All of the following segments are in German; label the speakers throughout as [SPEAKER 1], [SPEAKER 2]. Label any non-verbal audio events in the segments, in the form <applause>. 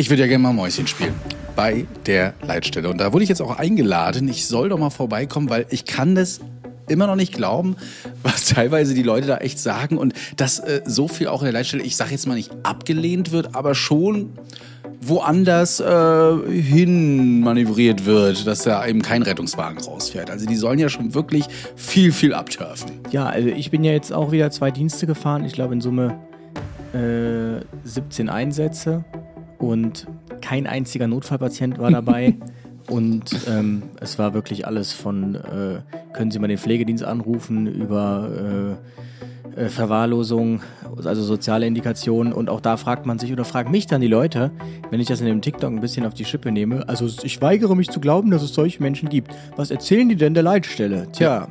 [SPEAKER 1] Ich würde ja gerne mal Mäuschen spielen bei der Leitstelle. Und da wurde ich jetzt auch eingeladen. Ich soll doch mal vorbeikommen, weil ich kann das immer noch nicht glauben, <laughs> was teilweise die Leute da echt sagen und dass äh, so viel auch in der Leitstelle, ich sage jetzt mal nicht abgelehnt wird, aber schon woanders äh, hin manövriert wird, dass da eben kein Rettungswagen rausfährt. Also die sollen ja schon wirklich viel, viel abturfen.
[SPEAKER 2] Ja, also ich bin ja jetzt auch wieder zwei Dienste gefahren. Ich glaube in Summe äh, 17 Einsätze und kein einziger Notfallpatient war dabei. <laughs> Und ähm, es war wirklich alles von, äh, können Sie mal den Pflegedienst anrufen, über äh, Verwahrlosung, also soziale Indikationen. Und auch da fragt man sich oder fragt mich dann die Leute, wenn ich das in dem TikTok ein bisschen auf die Schippe nehme. Also ich weigere mich zu glauben, dass es solche Menschen gibt. Was erzählen die denn der Leitstelle? Tja.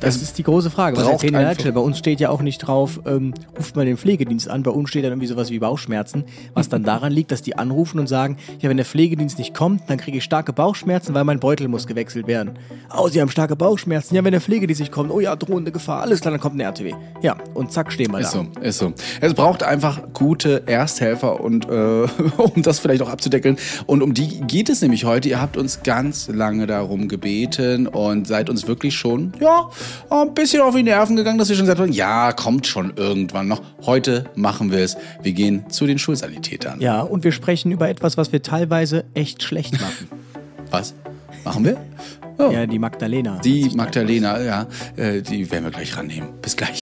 [SPEAKER 2] Das ist die große Frage. Was erzählen die der Leitstelle? Bei uns steht ja auch nicht drauf, ähm, ruft mal den Pflegedienst an. Bei uns steht dann irgendwie sowas wie Bauchschmerzen, was dann daran liegt, dass die anrufen und sagen, ja, wenn der Pflegedienst nicht kommt, dann kriege ich starke Bauchschmerzen, weil mein Beutel muss gewechselt werden. Oh, Sie haben starke Bauchschmerzen. Ja, wenn der Pflegedienst nicht kommt, oh ja, drohende Gefahr. Alles klar, dann kommt eine RTW. Ja, und zack, stehen wir
[SPEAKER 1] Ist
[SPEAKER 2] da.
[SPEAKER 1] so, ist so. Es braucht einfach gute Ersthelfer und äh, <laughs> um das vielleicht auch abzudeckeln. Und um die geht es nämlich heute. Ihr habt uns ganz lange darum gebeten und seid uns wirklich schon, ja, ein bisschen auf die Nerven gegangen, dass wir schon gesagt haben, ja, kommt schon irgendwann noch. Heute machen wir es. Wir gehen zu den Schulsanitätern.
[SPEAKER 2] Ja, und wir sprechen über etwas, was wir teilweise echt schlecht machen. <laughs>
[SPEAKER 1] Was? Machen wir? Oh.
[SPEAKER 2] Ja, die Magdalena.
[SPEAKER 1] Die Magdalena, ja, äh, die werden wir gleich rannehmen. Bis gleich.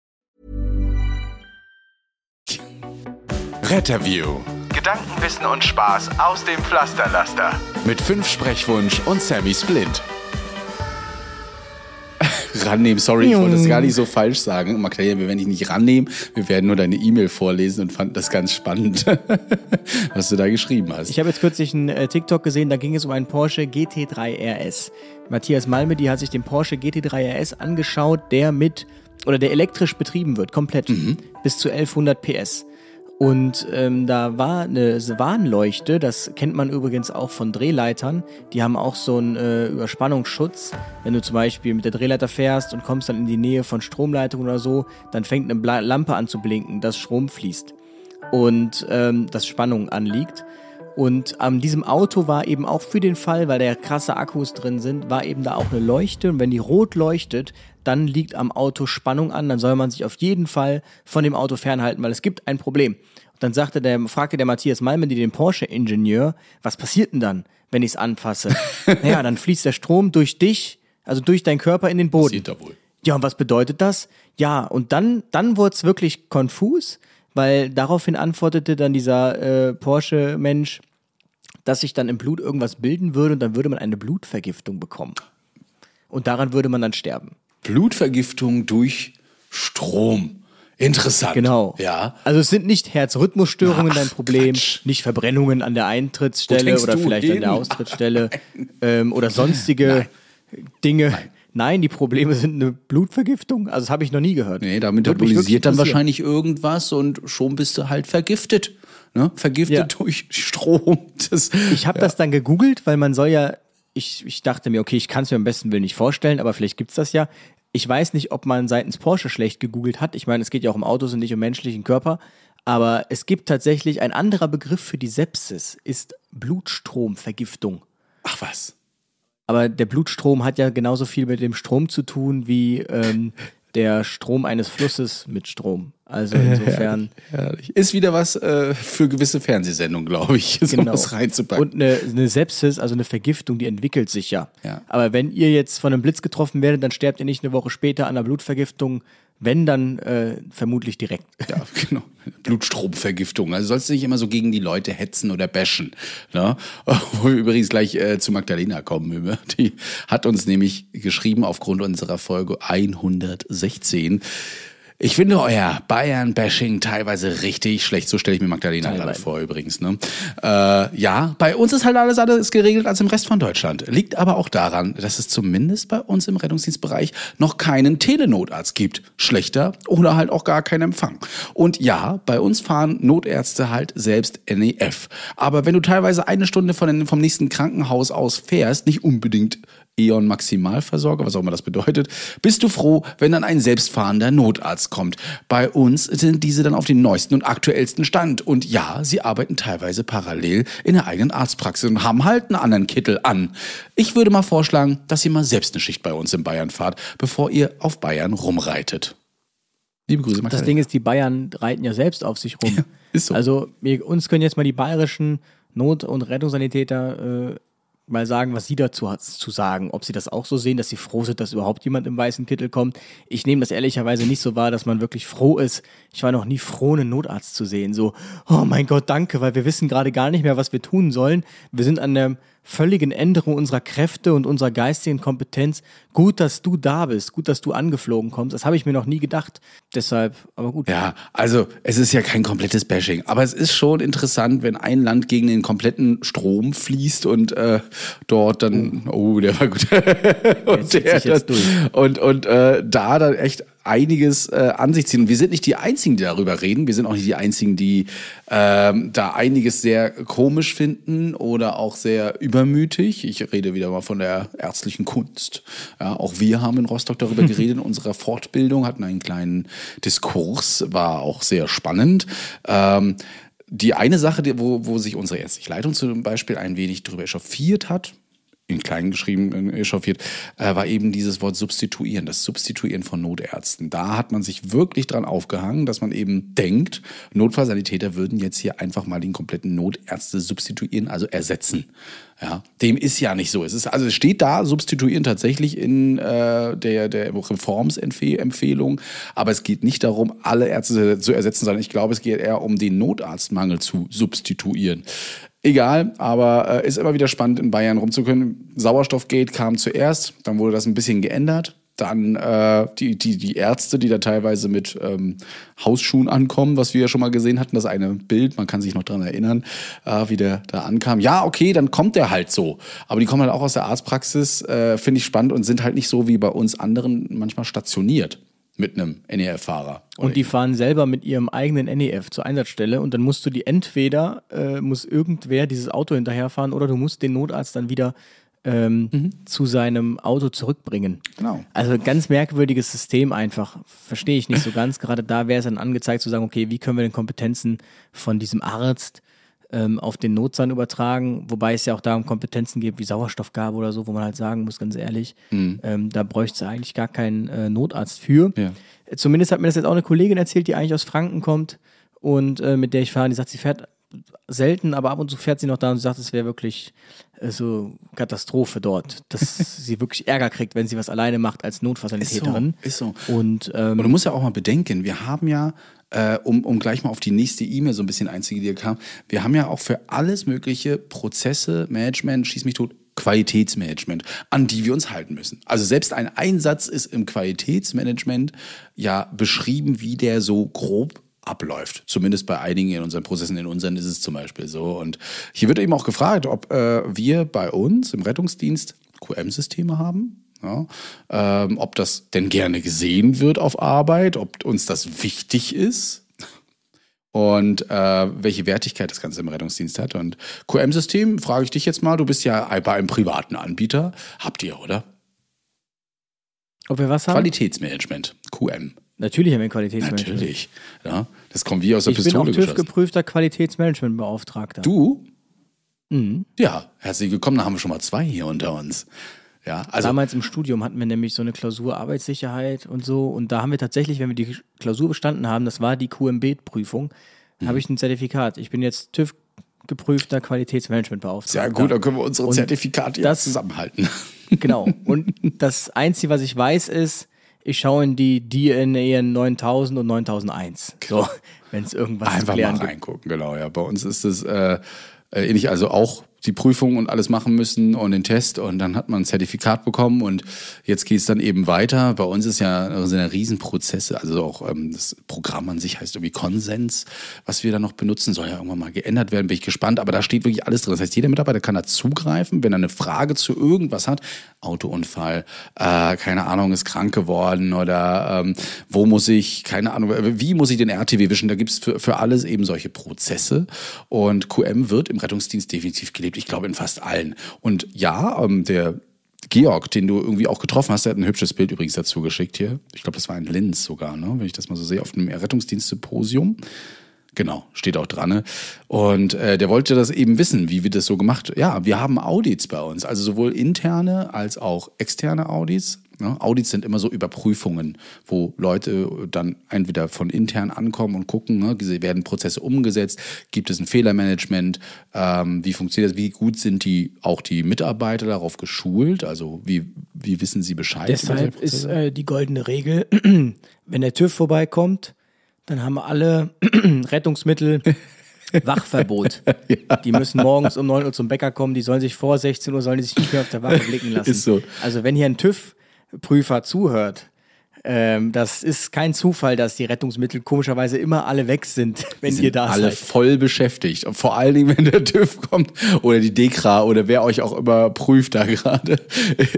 [SPEAKER 3] Retterview. Gedankenwissen und Spaß aus dem Pflasterlaster. Mit fünf Sprechwunsch und Sammy Splint. <laughs>
[SPEAKER 1] rannehmen. Sorry, ich wollte das gar nicht so falsch sagen. Magdalena, wir werden dich nicht rannehmen. Wir werden nur deine E-Mail vorlesen und fanden das ganz spannend, <laughs> was du da geschrieben hast.
[SPEAKER 2] Ich habe jetzt kürzlich einen äh, TikTok gesehen, da ging es um einen Porsche GT3 RS. Matthias Malme, die hat sich den Porsche GT3 RS angeschaut, der mit oder der elektrisch betrieben wird, komplett bis zu 1100 PS. Und ähm, da war eine Warnleuchte, das kennt man übrigens auch von Drehleitern. Die haben auch so einen äh, Überspannungsschutz. Wenn du zum Beispiel mit der Drehleiter fährst und kommst dann in die Nähe von Stromleitungen oder so, dann fängt eine Lampe an zu blinken, dass Strom fließt und ähm, dass Spannung anliegt. Und an diesem Auto war eben auch für den Fall, weil da ja krasse Akkus drin sind, war eben da auch eine Leuchte. Und wenn die rot leuchtet, dann liegt am Auto Spannung an. Dann soll man sich auf jeden Fall von dem Auto fernhalten, weil es gibt ein Problem. Und dann sagte der, fragte der Matthias Malmendi den Porsche-Ingenieur, was passiert denn dann, wenn ich es anfasse? <laughs> naja, dann fließt der Strom durch dich, also durch deinen Körper in den Boden.
[SPEAKER 1] Passiert da wohl.
[SPEAKER 2] Ja, und was bedeutet das? Ja, und dann, dann wurde es wirklich konfus, weil daraufhin antwortete dann dieser äh, Porsche-Mensch, dass sich dann im Blut irgendwas bilden würde und dann würde man eine Blutvergiftung bekommen. Und daran würde man dann sterben.
[SPEAKER 1] Blutvergiftung durch Strom. Interessant.
[SPEAKER 2] Genau.
[SPEAKER 1] Ja.
[SPEAKER 2] Also es sind nicht Herzrhythmusstörungen
[SPEAKER 1] Ach,
[SPEAKER 2] dein Problem,
[SPEAKER 1] Quatsch.
[SPEAKER 2] nicht Verbrennungen an der Eintrittsstelle oder vielleicht
[SPEAKER 1] hin?
[SPEAKER 2] an der Austrittsstelle <laughs> ähm, oder sonstige Dinge. Nein. Die Probleme sind eine Blutvergiftung. Also das habe ich noch nie gehört.
[SPEAKER 1] Nee, da metabolisiert dann wahrscheinlich irgendwas und schon bist du halt vergiftet. Ne? Vergiftet
[SPEAKER 2] Ja.
[SPEAKER 1] durch <laughs> Strom. Das,
[SPEAKER 2] Ich habe das dann gegoogelt, weil man soll ja, ich, ich dachte mir, okay, ich kann es mir am besten Willen nicht vorstellen, aber vielleicht gibt's das ja. Ich weiß nicht, ob man seitens Porsche schlecht gegoogelt hat. Ich meine, es geht ja auch um Autos und nicht um menschlichen Körper. Aber es gibt tatsächlich ein anderer Begriff für die Sepsis, ist Blutstromvergiftung.
[SPEAKER 1] Ach was.
[SPEAKER 2] Aber der Blutstrom hat ja genauso viel mit dem Strom zu tun wie ähm, <laughs> der Strom eines Flusses mit Strom. Also <laughs> insofern.
[SPEAKER 1] Herrlich. Ist wieder was äh, für gewisse Fernsehsendungen, glaube ich, <laughs>
[SPEAKER 2] Genau.
[SPEAKER 1] sowas reinzupacken.
[SPEAKER 2] Und eine, eine Sepsis, also eine Vergiftung, die entwickelt sich ja.
[SPEAKER 1] Ja.
[SPEAKER 2] Aber wenn ihr jetzt von einem Blitz getroffen werdet, dann sterbt ihr nicht eine Woche später an einer Blutvergiftung. Wenn, dann äh, vermutlich direkt. <laughs>
[SPEAKER 1] Ja, genau. Blutstromvergiftung. Also sollst du nicht immer so gegen die Leute hetzen oder bashen. Ne? <laughs> Wo wir übrigens gleich äh, zu Magdalena kommen. Die hat uns nämlich geschrieben aufgrund unserer Folge 116. Ich finde euer Bayern-Bashing teilweise richtig schlecht. So stelle ich mir Magdalena gerade vor übrigens. Ne? Äh, ja, bei uns ist halt alles anders geregelt als im Rest von Deutschland. Liegt aber auch daran, dass es zumindest bei uns im Rettungsdienstbereich noch keinen Telenotarzt gibt. Schlechter oder halt auch gar keinen Empfang. Und ja, bei uns fahren Notärzte halt selbst NEF. Aber wenn du teilweise eine Stunde von vom nächsten Krankenhaus aus fährst, nicht unbedingt E.ON Maximalversorger, was auch immer das bedeutet, bist du froh, wenn dann ein selbstfahrender Notarzt kommt. Bei uns sind diese dann auf den neuesten und aktuellsten Stand. Und ja, sie arbeiten teilweise parallel in der eigenen Arztpraxis und haben halt einen anderen Kittel an. Ich würde mal vorschlagen, dass ihr mal selbst eine Schicht bei uns in Bayern fahrt, bevor ihr auf Bayern rumreitet. Liebe Grüße,
[SPEAKER 2] Das Ding ist, die Bayern reiten ja selbst auf sich rum. <laughs>
[SPEAKER 1] Ja, ist so.
[SPEAKER 2] Also wir, uns können jetzt mal die bayerischen Not- und Rettungssanitäter äh, mal sagen, was sie dazu hat zu sagen. Ob sie das auch so sehen, dass sie froh sind, dass überhaupt jemand im weißen Kittel kommt. Ich nehme das ehrlicherweise nicht so wahr, dass man wirklich froh ist. Ich war noch nie froh, einen Notarzt zu sehen. So, oh mein Gott, danke, weil wir wissen gerade gar nicht mehr, was wir tun sollen. Wir sind an der völligen Änderung unserer Kräfte und unserer geistigen Kompetenz. Gut, dass du da bist, gut, dass du angeflogen kommst. Das habe ich mir noch nie gedacht. Deshalb, aber gut.
[SPEAKER 1] Ja, also es ist ja kein komplettes Bashing, aber es ist schon interessant, wenn ein Land gegen den kompletten Strom fließt und äh, dort dann, oh, der war gut, <laughs> und, der,
[SPEAKER 2] durch.
[SPEAKER 1] und und äh, da dann echt einiges äh, an sich ziehen. Und wir sind nicht die Einzigen, die darüber reden. Wir sind auch nicht die Einzigen, die ähm, da einiges sehr komisch finden oder auch sehr übermütig. Ich rede wieder mal von der ärztlichen Kunst. Ja, auch wir haben in Rostock darüber <laughs> geredet in unserer Fortbildung, hatten einen kleinen Diskurs, war auch sehr spannend. Ähm, die eine Sache, wo, wo sich unsere ärztliche Leitung zum Beispiel ein wenig darüber echauffiert hat, in klein geschrieben echauffiert, äh, war eben dieses Wort substituieren, das Substituieren von Notärzten. Da hat man sich wirklich dran aufgehangen, dass man eben denkt, Notfallsanitäter würden jetzt hier einfach mal den kompletten Notärzte substituieren, also ersetzen. Ja, dem ist ja nicht so. Es ist also es steht da substituieren tatsächlich in äh, der der Reformsempfehlung, aber es geht nicht darum, alle Ärzte zu ersetzen, sondern ich glaube, es geht eher um den Notarztmangel zu substituieren. Egal, aber äh, ist immer wieder spannend in Bayern rumzukönnen. Sauerstoffgate kam zuerst, dann wurde das ein bisschen geändert. Dann äh, die, die, die Ärzte, die da teilweise mit ähm, Hausschuhen ankommen, was wir ja schon mal gesehen hatten, das eine Bild, man kann sich noch dran erinnern, äh, wie der da ankam. Ja, okay, dann kommt der halt so. Aber die kommen halt auch aus der Arztpraxis, äh, finde ich spannend und sind halt nicht so wie bei uns anderen manchmal stationiert mit einem NEF-Fahrer.
[SPEAKER 2] Und die fahren selber mit ihrem eigenen NEF zur Einsatzstelle und dann musst du die entweder, äh, muss irgendwer dieses Auto hinterherfahren oder du musst den Notarzt dann wieder ähm, zu seinem Auto zurückbringen.
[SPEAKER 1] Genau.
[SPEAKER 2] Also ganz merkwürdiges System einfach. Verstehe ich nicht so ganz. Gerade da wäre es dann angezeigt zu sagen, okay, wie können wir den Kompetenzen von diesem Arzt ähm, auf den Notsan übertragen, wobei es ja auch da um Kompetenzen geht, wie Sauerstoffgabe oder so, wo man halt sagen muss, ganz ehrlich, ähm, da bräuchte es eigentlich gar keinen äh, Notarzt für.
[SPEAKER 1] Ja.
[SPEAKER 2] Zumindest hat mir das jetzt auch eine Kollegin erzählt, die eigentlich aus Franken kommt und äh, mit der ich fahre, die sagt, sie fährt selten, aber ab und zu fährt sie noch da und sie sagt, es wäre wirklich so Katastrophe dort, dass <laughs> sie wirklich Ärger kriegt, wenn sie was alleine macht als Notfallsanitäterin.
[SPEAKER 1] Ist so, ist so.
[SPEAKER 2] Und ähm,
[SPEAKER 1] Und du musst ja auch mal bedenken, wir haben ja, äh, um, um gleich mal auf die nächste E-Mail so ein bisschen einzugehen, die kam, wir haben ja auch für alles mögliche Prozesse, Management, schieß mich tot, Qualitätsmanagement, an die wir uns halten müssen. Also selbst ein Einsatz ist im Qualitätsmanagement ja beschrieben, wie der so grob abläuft. Zumindest bei einigen in unseren Prozessen. In unseren ist es zum Beispiel so. Und hier wird eben auch gefragt, ob äh, wir bei uns im Rettungsdienst QM-Systeme haben. Ja, ähm, ob das denn gerne gesehen wird auf Arbeit, ob uns das wichtig ist und äh, welche Wertigkeit das Ganze im Rettungsdienst hat. Und QM-System, frage ich dich jetzt mal, du bist ja bei einem privaten Anbieter. Habt ihr, oder?
[SPEAKER 2] ob wir was haben?
[SPEAKER 1] Qualitätsmanagement, QM.
[SPEAKER 2] Natürlich haben wir Qualitätsmanagement.
[SPEAKER 1] Natürlich. Ja, das kommt wie aus der
[SPEAKER 2] Ich bin auch
[SPEAKER 1] Pistole geschossen.
[SPEAKER 2] TÜV-geprüfter Qualitätsmanagementbeauftragter.
[SPEAKER 1] Du?
[SPEAKER 2] Mhm.
[SPEAKER 1] Ja, herzlich willkommen. Da haben wir schon mal zwei hier unter uns. Ja, also
[SPEAKER 2] Damals im Studium hatten wir nämlich so eine Klausur Arbeitssicherheit und so. Und da haben wir tatsächlich, wenn wir die Klausur bestanden haben, das war die QMB-Prüfung,
[SPEAKER 1] Mhm.
[SPEAKER 2] habe ich ein Zertifikat. Ich bin jetzt TÜV geprüfter Qualitätsmanagementbeauftragter.
[SPEAKER 1] sehr gut, dann können wir unsere
[SPEAKER 2] Und
[SPEAKER 1] Zertifikate
[SPEAKER 2] das-
[SPEAKER 1] jetzt zusammenhalten.
[SPEAKER 2] Genau. Und das Einzige, was ich weiß, ist, ich schaue in die DNA 9000 und 9001. So, wenn es irgendwas
[SPEAKER 1] Einfach mal
[SPEAKER 2] gibt.
[SPEAKER 1] reingucken, genau. Ja, bei uns ist es äh, äh, ähnlich, also auch die Prüfung und alles machen müssen und den Test und dann hat man ein Zertifikat bekommen und jetzt geht es dann eben weiter. Bei uns ist ja sind ja Riesenprozesse, also auch ähm, das Programm an sich heißt irgendwie Konsens, was wir da noch benutzen, soll ja irgendwann mal geändert werden, bin ich gespannt, aber da steht wirklich alles drin. Das heißt, jeder Mitarbeiter kann da zugreifen, wenn er eine Frage zu irgendwas hat, Autounfall, äh, keine Ahnung, ist krank geworden oder ähm, wo muss ich, keine Ahnung, wie muss ich den RTW wischen, da gibt's für, für alles eben solche Prozesse und QM wird im Rettungsdienst definitiv gelebt, ich glaube in fast allen. Und ja, ähm, der Georg, den du irgendwie auch getroffen hast, der hat ein hübsches Bild übrigens dazu geschickt hier. Ich glaube, das war ein Linz sogar, ne? wenn ich das mal so sehe, auf einem Rettungsdienst-Symposium. Genau, steht auch dran. Ne? Und äh, der wollte das eben wissen, wie wir das so gemacht. Ja, wir haben Audits bei uns, also sowohl interne als auch externe Audits. Ne? Audits sind immer so Überprüfungen, wo Leute dann entweder von intern ankommen und gucken, ne? werden Prozesse umgesetzt, gibt es ein Fehlermanagement, ähm, wie funktioniert das, wie gut sind die auch die Mitarbeiter darauf geschult, also wie, wie wissen sie Bescheid.
[SPEAKER 2] Deshalb ist äh, die goldene Regel, <clears throat> wenn der TÜV vorbeikommt, dann haben alle <clears throat> Rettungsmittel <laughs> Wachverbot. ja. Die müssen morgens um 9 Uhr zum Bäcker kommen, die sollen sich vor 16 Uhr, sollen die sich nicht mehr auf der Wache blicken <laughs> lassen.
[SPEAKER 1] Ist so.
[SPEAKER 2] Also wenn hier ein TÜV-Prüfer zuhört, ähm, das ist kein Zufall, dass die Rettungsmittel komischerweise immer alle weg sind, <laughs> wenn
[SPEAKER 1] sind
[SPEAKER 2] ihr da
[SPEAKER 1] alle
[SPEAKER 2] seid.
[SPEAKER 1] voll beschäftigt. Und vor allen Dingen, wenn der TÜV kommt oder die Dekra oder wer euch auch immer prüft da <laughs> gerade,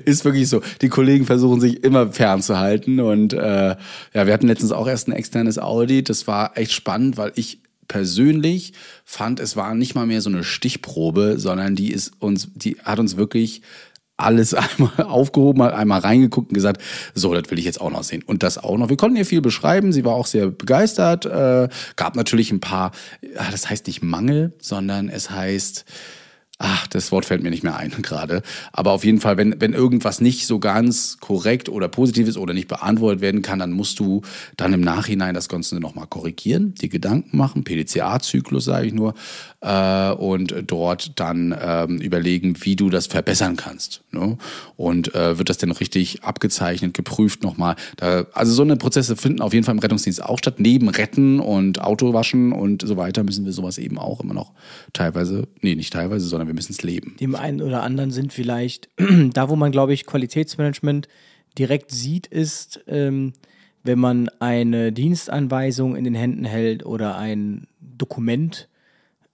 [SPEAKER 1] ist wirklich so. Die Kollegen versuchen sich immer fernzuhalten. Und äh, ja, wir hatten letztens auch erst ein externes Audit. Das war echt spannend, weil ich persönlich fand, es war nicht mal mehr so eine Stichprobe, sondern die ist uns, die hat uns wirklich alles <laughs> einmal aufgehoben, hat einmal reingeguckt und gesagt, so, das will ich jetzt auch noch sehen. Und das auch noch. Wir konnten ihr viel beschreiben, sie war auch sehr begeistert. Äh, gab natürlich ein paar, ja, das heißt nicht Mangel, sondern es heißt, ach, das Wort fällt mir nicht mehr ein <laughs> gerade. Aber auf jeden Fall, wenn, wenn irgendwas nicht so ganz korrekt oder positiv ist oder nicht beantwortet werden kann, dann musst du dann im Nachhinein das Ganze nochmal korrigieren, die Gedanken machen, PDCA-Zyklus sage ich nur, äh, und dort dann ähm, überlegen, wie du das verbessern kannst. Ne? Und äh, wird das denn richtig abgezeichnet, geprüft nochmal. Da, also so eine Prozesse finden auf jeden Fall im Rettungsdienst auch statt. Neben Retten und Autowaschen und so weiter müssen wir sowas eben auch immer noch teilweise, nee, nicht teilweise, sondern wir müssen es leben.
[SPEAKER 2] Dem einen oder anderen sind vielleicht, <clears throat> da wo man, glaube ich, Qualitätsmanagement direkt sieht, ist, ähm, wenn man eine Dienstanweisung in den Händen hält oder ein Dokument,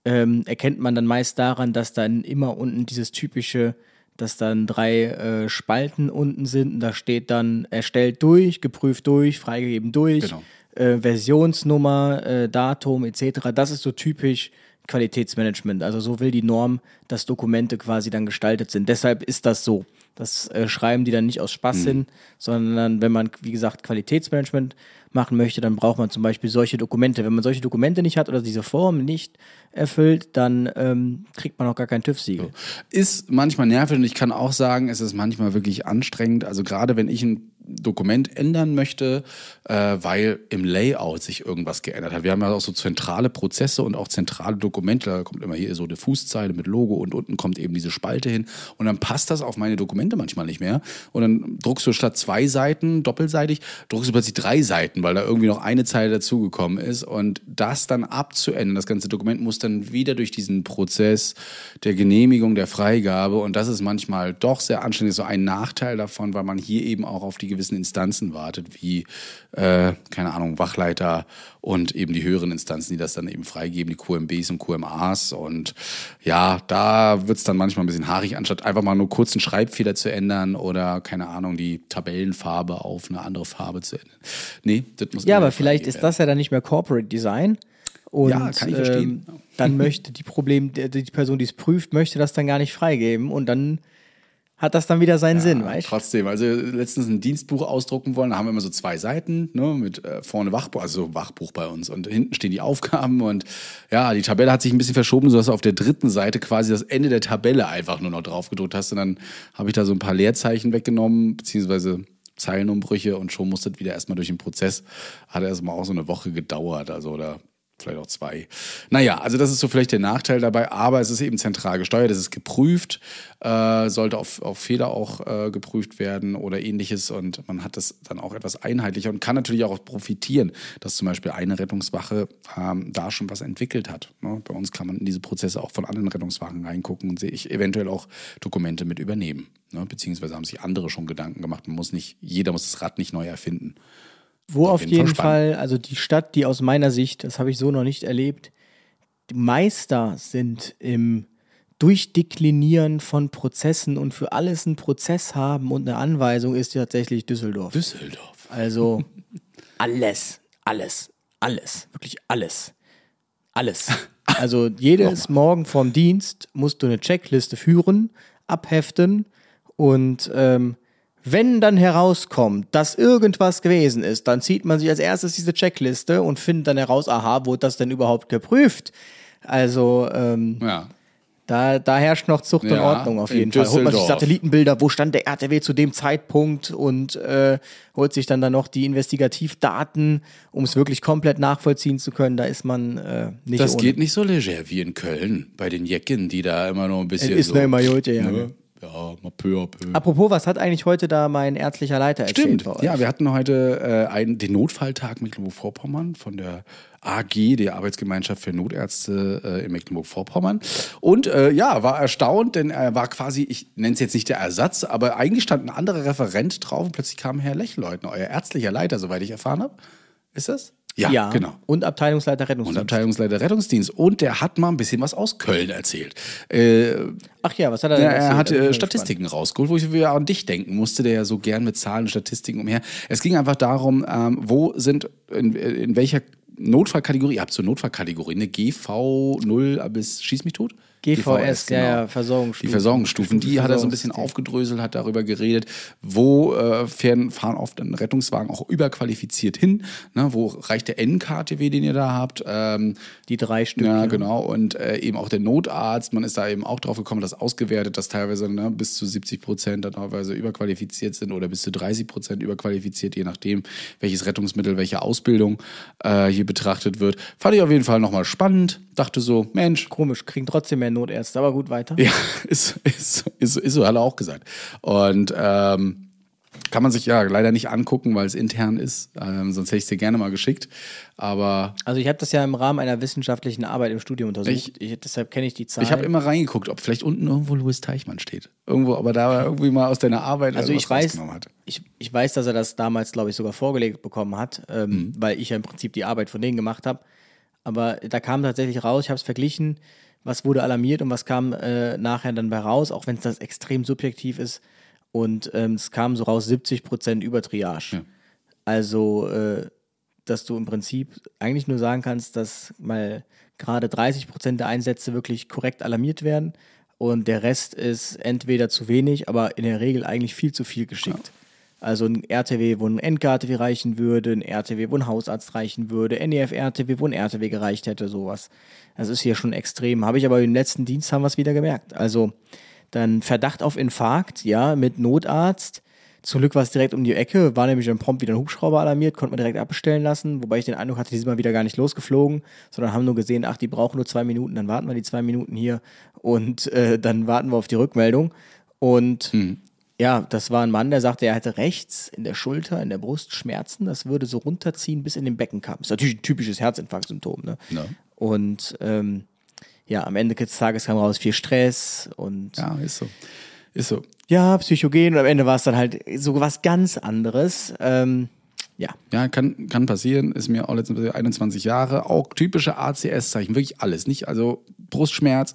[SPEAKER 2] ähm, erkennt man dann meist daran, dass dann immer unten dieses typische, dass dann drei äh, Spalten unten sind und da steht dann erstellt durch, geprüft durch, freigegeben durch,
[SPEAKER 1] Genau.
[SPEAKER 2] äh, Versionsnummer, äh, Datum etc. Das ist so typisch Qualitätsmanagement. Also so will die Norm, dass Dokumente quasi dann gestaltet sind. Deshalb ist das so. Das äh, schreiben die dann nicht aus Spaß hin, sondern wenn man, wie gesagt, Qualitätsmanagement machen möchte, dann braucht man zum Beispiel solche Dokumente. Wenn man solche Dokumente nicht hat oder diese Form nicht erfüllt, dann ähm, kriegt man auch gar kein TÜV-Siegel.
[SPEAKER 1] Ist manchmal nervig und ich kann auch sagen, es ist manchmal wirklich anstrengend. Also gerade wenn ich ein Dokument ändern möchte, äh, weil im Layout sich irgendwas geändert hat. Wir haben ja auch so zentrale Prozesse und auch zentrale Dokumente. Da kommt immer hier so eine Fußzeile mit Logo und unten kommt eben diese Spalte hin. Und dann passt das auf meine Dokumente manchmal nicht mehr. Und dann druckst du statt zwei Seiten doppelseitig, druckst du plötzlich drei Seiten, weil da irgendwie noch eine Zeile dazugekommen ist. Und das dann abzuändern, das ganze Dokument muss dann wieder durch diesen Prozess der Genehmigung, der Freigabe. Und das ist manchmal doch sehr ist so ein Nachteil davon, weil man hier eben auch auf die gewissen Instanzen wartet, wie, äh, keine Ahnung, Wachleiter und eben die höheren Instanzen, die das dann eben freigeben, die QMBs und QMAs. Und ja, da wird's dann manchmal ein bisschen haarig, anstatt einfach mal nur kurz einen Schreibfehler zu ändern oder, keine Ahnung, die Tabellenfarbe auf eine andere Farbe zu ändern. Nee, das muss
[SPEAKER 2] Ja, aber vielleicht ist das ja dann nicht mehr Corporate Design. Und,
[SPEAKER 1] Ja, kann ich verstehen.
[SPEAKER 2] Ähm, dann <laughs> möchte die Problem, die Person, die es prüft, möchte das dann gar nicht freigeben und dann hat das dann wieder seinen Sinn, weißt du?
[SPEAKER 1] Trotzdem, also letztens ein Dienstbuch ausdrucken wollen, da haben wir immer so zwei Seiten, ne, mit äh, vorne Wachbuch, also so Wachbuch bei uns und hinten stehen die Aufgaben und ja, die Tabelle hat sich ein bisschen verschoben, sodass du auf der dritten Seite quasi das Ende der Tabelle einfach nur noch drauf gedruckt hast und dann habe ich da so ein paar Leerzeichen weggenommen, beziehungsweise Zeilenumbrüche und schon musste das wieder erstmal durch den Prozess. Hat erstmal auch so eine Woche gedauert, also da vielleicht auch zwei. Naja, also das ist so vielleicht der Nachteil dabei, aber es ist eben zentral gesteuert, es ist geprüft, äh, sollte auf, auf Fehler auch äh, geprüft werden oder ähnliches und man hat das dann auch etwas einheitlicher und kann natürlich auch profitieren, dass zum Beispiel eine Rettungswache ähm, da schon was entwickelt hat. Ne? Bei uns kann man in diese Prozesse auch von anderen Rettungswachen reingucken und sehe ich eventuell auch Dokumente mit übernehmen. Ne? Beziehungsweise haben sich andere schon Gedanken gemacht. Man muss nicht, jeder muss das Rad nicht neu erfinden.
[SPEAKER 2] Wo auf jeden, jeden Fall, also die Stadt, die aus meiner Sicht, das habe ich so noch nicht erlebt, die Meister sind im Durchdeklinieren von Prozessen und für alles einen Prozess haben und eine Anweisung ist tatsächlich Düsseldorf.
[SPEAKER 1] Düsseldorf.
[SPEAKER 2] Also <laughs> alles, alles, alles, wirklich alles. Alles. <laughs> Also jedes Morgen vorm Dienst musst du eine Checkliste führen, abheften und ähm, wenn dann herauskommt, dass irgendwas gewesen ist, dann zieht man sich als erstes diese Checkliste und findet dann heraus, aha, wurde das denn überhaupt geprüft? Also, ähm,
[SPEAKER 1] Ja.
[SPEAKER 2] da, da herrscht noch Zucht und
[SPEAKER 1] Ja,
[SPEAKER 2] Ordnung auf jeden Fall. Holt man sich. Satellitenbilder, wo stand der RTW zu dem Zeitpunkt und äh, holt sich dann dann noch die Investigativdaten, um es wirklich komplett nachvollziehen zu können. Da ist man äh, nicht
[SPEAKER 1] Das
[SPEAKER 2] ohne.
[SPEAKER 1] geht nicht so leger wie in Köln bei den Jecken, die da immer noch ein bisschen.
[SPEAKER 2] ist
[SPEAKER 1] so,
[SPEAKER 2] nur immer Jote, ja.
[SPEAKER 1] Ne? Ja, mal peu à peu.
[SPEAKER 2] Apropos, was hat eigentlich heute da mein ärztlicher Leiter erzählt
[SPEAKER 1] Stimmt.
[SPEAKER 2] bei euch?
[SPEAKER 1] Ja, wir hatten heute äh, einen, den Notfalltag Mecklenburg-Vorpommern von der AG, der Arbeitsgemeinschaft für Notärzte äh, in Mecklenburg-Vorpommern. Und äh, ja, war erstaunt, denn er war quasi, ich nenne es jetzt nicht der Ersatz, aber eigentlich stand ein anderer Referent drauf und plötzlich kam Herr Lechleutner, euer ärztlicher Leiter, soweit ich erfahren habe. Ist das? Ja, genau.
[SPEAKER 2] Und Abteilungsleiter
[SPEAKER 1] Und
[SPEAKER 2] Rettungsdienst.
[SPEAKER 1] Abteilungsleiter Rettungsdienst. Und der hat mal ein bisschen was aus Köln erzählt. Äh,
[SPEAKER 2] Ach ja, was hat er denn
[SPEAKER 1] ja,
[SPEAKER 2] erzählt?
[SPEAKER 1] er hat äh,
[SPEAKER 2] mal
[SPEAKER 1] Statistiken rausgeholt, wo ich wieder an dich denken musste, der ja so gern mit Zahlen und Statistiken umher. Es ging einfach darum, ähm, wo sind, in, in welcher Notfallkategorie, ihr habt so Notfallkategorien, eine GV0 bis Schieß mich tot?
[SPEAKER 2] GVS, ja, ja, Versorgungsstufen.
[SPEAKER 1] Die Versorgungsstufen, die hat er so ein bisschen aufgedröselt, hat darüber geredet, wo äh, fahren, fahren oft ein Rettungswagen auch überqualifiziert hin, ne, wo reicht der NKTW, den ihr da habt, ähm,
[SPEAKER 2] Die drei Stück.
[SPEAKER 1] ja, genau. Und äh, eben auch der Notarzt, man ist da eben auch drauf gekommen, das ausgewertet, dass teilweise ne, bis zu 70 Prozent dann teilweise überqualifiziert sind oder bis zu 30 Prozent überqualifiziert, je nachdem, welches Rettungsmittel, welche Ausbildung äh, hier betrachtet wird. Fand ich auf jeden Fall nochmal spannend. Dachte so, Mensch,
[SPEAKER 2] Komisch, kriegen trotzdem mehr Notärzte, aber gut, weiter.
[SPEAKER 1] ja, <laughs> ist, ist, ist, ist so, hat er auch gesagt. Und ähm, kann man sich ja leider nicht angucken, weil es intern ist. Ähm, sonst hätte ich es dir gerne mal geschickt. Aber
[SPEAKER 2] Also ich habe das ja im Rahmen einer wissenschaftlichen Arbeit im Studium untersucht.
[SPEAKER 1] Ich-
[SPEAKER 2] Ich, deshalb kenne ich die Zahlen.
[SPEAKER 1] Ich habe immer reingeguckt, ob vielleicht unten irgendwo Louis Teichmann steht. Irgendwo, aber da war irgendwie mal aus deiner Arbeit
[SPEAKER 2] also ich weiß,
[SPEAKER 1] hat.
[SPEAKER 2] ich, ich weiß, dass er das damals, glaube ich, sogar vorgelegt bekommen hat, ähm,
[SPEAKER 1] Mhm.
[SPEAKER 2] weil ich ja im Prinzip die Arbeit von denen gemacht habe. Aber da kam tatsächlich raus, ich habe es verglichen, was wurde alarmiert und was kam äh, nachher dann bei raus, auch wenn es das extrem subjektiv ist. Und ähm, es kam so raus 70 Prozent über Triage.
[SPEAKER 1] Ja.
[SPEAKER 2] Also, äh, dass du im Prinzip eigentlich nur sagen kannst, dass mal gerade 30 Prozent der Einsätze wirklich korrekt alarmiert werden und der Rest ist entweder zu wenig, aber in der Regel eigentlich viel zu viel geschickt. Also ein RTW, wo ein NKTW reichen würde, ein RTW, wo ein Hausarzt reichen würde, NEF-RTW, wo ein RTW gereicht hätte, sowas. Das ist hier schon extrem. Habe ich aber im letzten Dienst haben wir es wieder gemerkt. Also dann Verdacht auf Infarkt, ja, mit Notarzt. Zum Glück war es direkt um die Ecke, war nämlich dann prompt wieder ein Hubschrauber alarmiert, konnte man direkt abbestellen lassen, wobei ich den Eindruck hatte, die sind mal wieder gar nicht losgeflogen, sondern haben nur gesehen, ach, die brauchen nur zwei Minuten, dann warten wir die zwei Minuten hier und äh, dann warten wir auf die Rückmeldung. Und ja, das war ein Mann, der sagte, er hatte rechts in der Schulter, in der Brust Schmerzen, das würde so runterziehen bis in den Beckenkamm. Ist natürlich ein typisches Herzinfarktsymptom, ne?
[SPEAKER 1] Ja.
[SPEAKER 2] Und ähm, ja, am Ende des Tages kam raus viel Stress und
[SPEAKER 1] Ja, ist so. Ist so.
[SPEAKER 2] ja, Psychogen und am Ende war es dann halt so was ganz anderes. Ähm, ja,
[SPEAKER 1] Ja, kann, kann passieren. Ist mir auch letztens 21 Jahre. Auch typische ACS-Zeichen. Wirklich alles. Nicht, also Brustschmerz,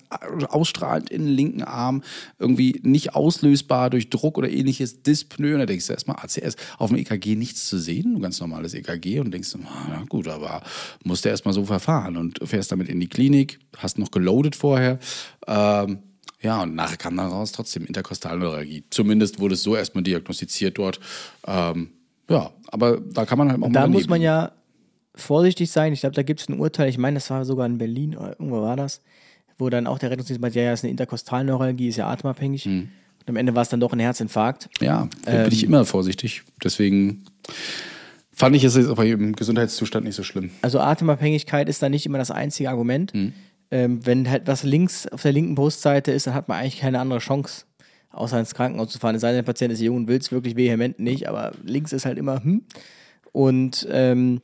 [SPEAKER 1] ausstrahlend in den linken Arm, irgendwie nicht auslösbar durch Druck oder ähnliches, Dyspnoe. Und da denkst du erstmal ACS. Auf dem EKG nichts zu sehen. Ein ganz normales EKG. Und denkst du, ah, na gut, aber musst du erstmal so verfahren. Und fährst damit in die Klinik, hast noch geloadet vorher. Ähm, ja, und nachher kam dann raus trotzdem Interkostalneuralgie. Zumindest wurde es so erstmal diagnostiziert dort. Ähm, ja, aber da kann man halt auch
[SPEAKER 2] da muss
[SPEAKER 1] leben.
[SPEAKER 2] man ja vorsichtig sein. Ich glaube, da gibt es ein Urteil, ich meine, das war sogar in Berlin oder irgendwo war das, wo dann auch der Rettungsdienst meinte, ja, ja, ist eine Interkostalneuralgie, ist ja atemabhängig. Und am Ende war es dann doch ein Herzinfarkt.
[SPEAKER 1] Ja, da bin ich immer vorsichtig. Deswegen Fand ich es jetzt aber im Gesundheitszustand nicht so schlimm.
[SPEAKER 2] Also Atemabhängigkeit ist da nicht immer das einzige Argument. Ähm, wenn halt was links auf der linken Brustseite ist, dann hat man eigentlich keine andere Chance, außer ins Krankenhaus zu fahren. Es sei denn, der Patient ist jung und will es wirklich vehement nicht, aber links ist halt immer hm. Und ähm,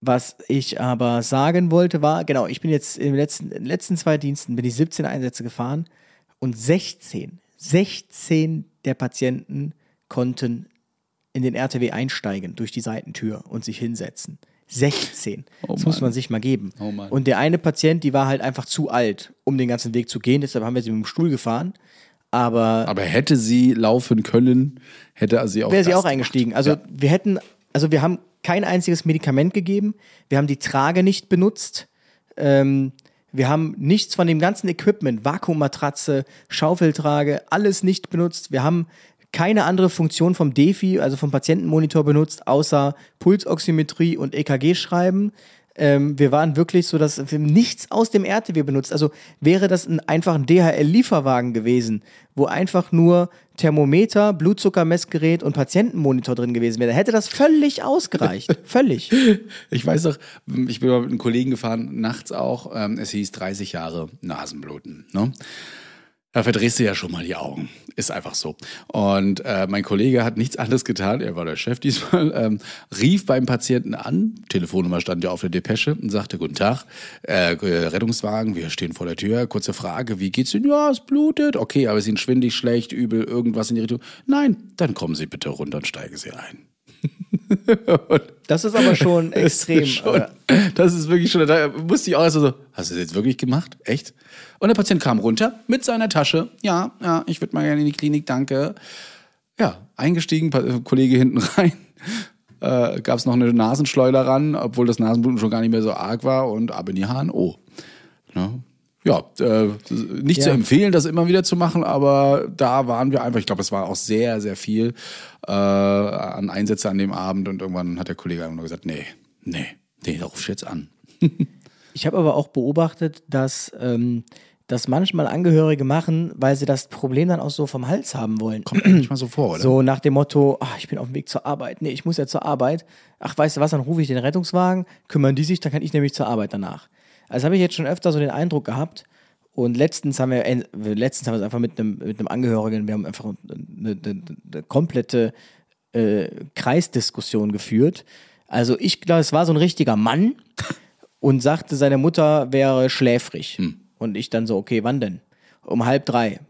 [SPEAKER 2] was ich aber sagen wollte war, genau, ich bin jetzt in den letzten, in den letzten zwei Diensten bin ich 17 Einsätze gefahren und 16, 16 der Patienten konnten in den RTW einsteigen durch die Seitentür und sich hinsetzen. 16. das muss man sich mal geben.
[SPEAKER 1] Oh
[SPEAKER 2] und der eine Patient, die war halt einfach zu alt, um den ganzen Weg zu gehen. Deshalb haben wir sie mit dem Stuhl gefahren. Aber
[SPEAKER 1] Aber hätte sie laufen können, hätte sie auch.
[SPEAKER 2] wäre sie auch eingestiegen. Also
[SPEAKER 1] Ja.
[SPEAKER 2] wir hätten, also wir haben kein einziges Medikament gegeben. Wir haben die Trage nicht benutzt. Ähm, wir haben nichts von dem ganzen Equipment, Vakuummatratze, Schaufeltrage, alles nicht benutzt. Wir haben keine andere Funktion vom Defi, also vom Patientenmonitor benutzt, außer Pulsoximetrie und EKG-Schreiben. Ähm, wir waren wirklich so, dass wir nichts aus dem RTW benutzt. Also wäre das ein, einfach ein DHL-Lieferwagen gewesen, wo einfach nur Thermometer, Blutzuckermessgerät und Patientenmonitor drin gewesen wäre, dann hätte das völlig ausgereicht. <laughs> völlig.
[SPEAKER 1] Ich weiß doch, ich bin mal mit einem Kollegen gefahren, nachts auch. Ähm, es hieß 30 Jahre Nasenbluten. Ne? Da verdrehst du ja schon mal die Augen. Ist einfach so. Und äh, mein Kollege hat nichts anderes getan, er war der Chef diesmal, ähm, rief beim Patienten an, Telefonnummer stand ja auf der Depesche und sagte, guten Tag, äh, Rettungswagen, wir stehen vor der Tür, kurze Frage, wie geht's Ihnen? Ja, es blutet. Okay, aber Sie sind schwindig, schlecht, übel, irgendwas in die Richtung. Nein, dann kommen Sie bitte runter und steigen Sie ein.
[SPEAKER 2] Das ist aber schon extrem. <laughs>
[SPEAKER 1] Das ist, schon,
[SPEAKER 2] äh,
[SPEAKER 1] das ist wirklich schon, da musste ich auch erst so, hast du das jetzt wirklich gemacht? Echt? Und der Patient kam runter mit seiner Tasche. Ja, ja, ich würde mal gerne in die Klinik, danke. Ja, eingestiegen, äh, Kollege hinten <laughs> rein. Äh, Gab es noch eine Nasenschleuder ran, obwohl das Nasenbluten schon gar nicht mehr so arg war und ab in die HNO. Ne? Ja, äh, nicht zu
[SPEAKER 2] Ja.
[SPEAKER 1] empfehlen, das immer wieder zu machen, aber da waren wir einfach, ich glaube, es war auch sehr, sehr viel äh, an Einsätze an dem Abend und irgendwann hat der Kollege einfach nur gesagt, nee, nee, nee, da ruf ich jetzt an. <laughs>
[SPEAKER 2] Ich habe aber auch beobachtet, dass ähm, das manchmal Angehörige machen, weil sie das Problem dann auch so vom Hals haben wollen.
[SPEAKER 1] Kommt nicht mal so vor, oder?
[SPEAKER 2] So nach dem Motto, ach, ich bin auf dem Weg zur Arbeit. Nee, ich muss ja zur Arbeit. Ach, weißt du was, dann rufe ich den Rettungswagen, kümmern die sich, dann kann ich nämlich zur Arbeit danach. Also habe ich jetzt schon öfter so den Eindruck gehabt. Und letztens haben wir, äh, letztens haben wir es einfach mit einem, mit einem Angehörigen, wir haben einfach eine, eine, eine, komplette äh, Kreisdiskussion geführt. Also ich glaube, es war so ein richtiger Mann <laughs> und sagte, seine Mutter wäre schläfrig. Und ich dann so, okay, wann denn? Um halb drei.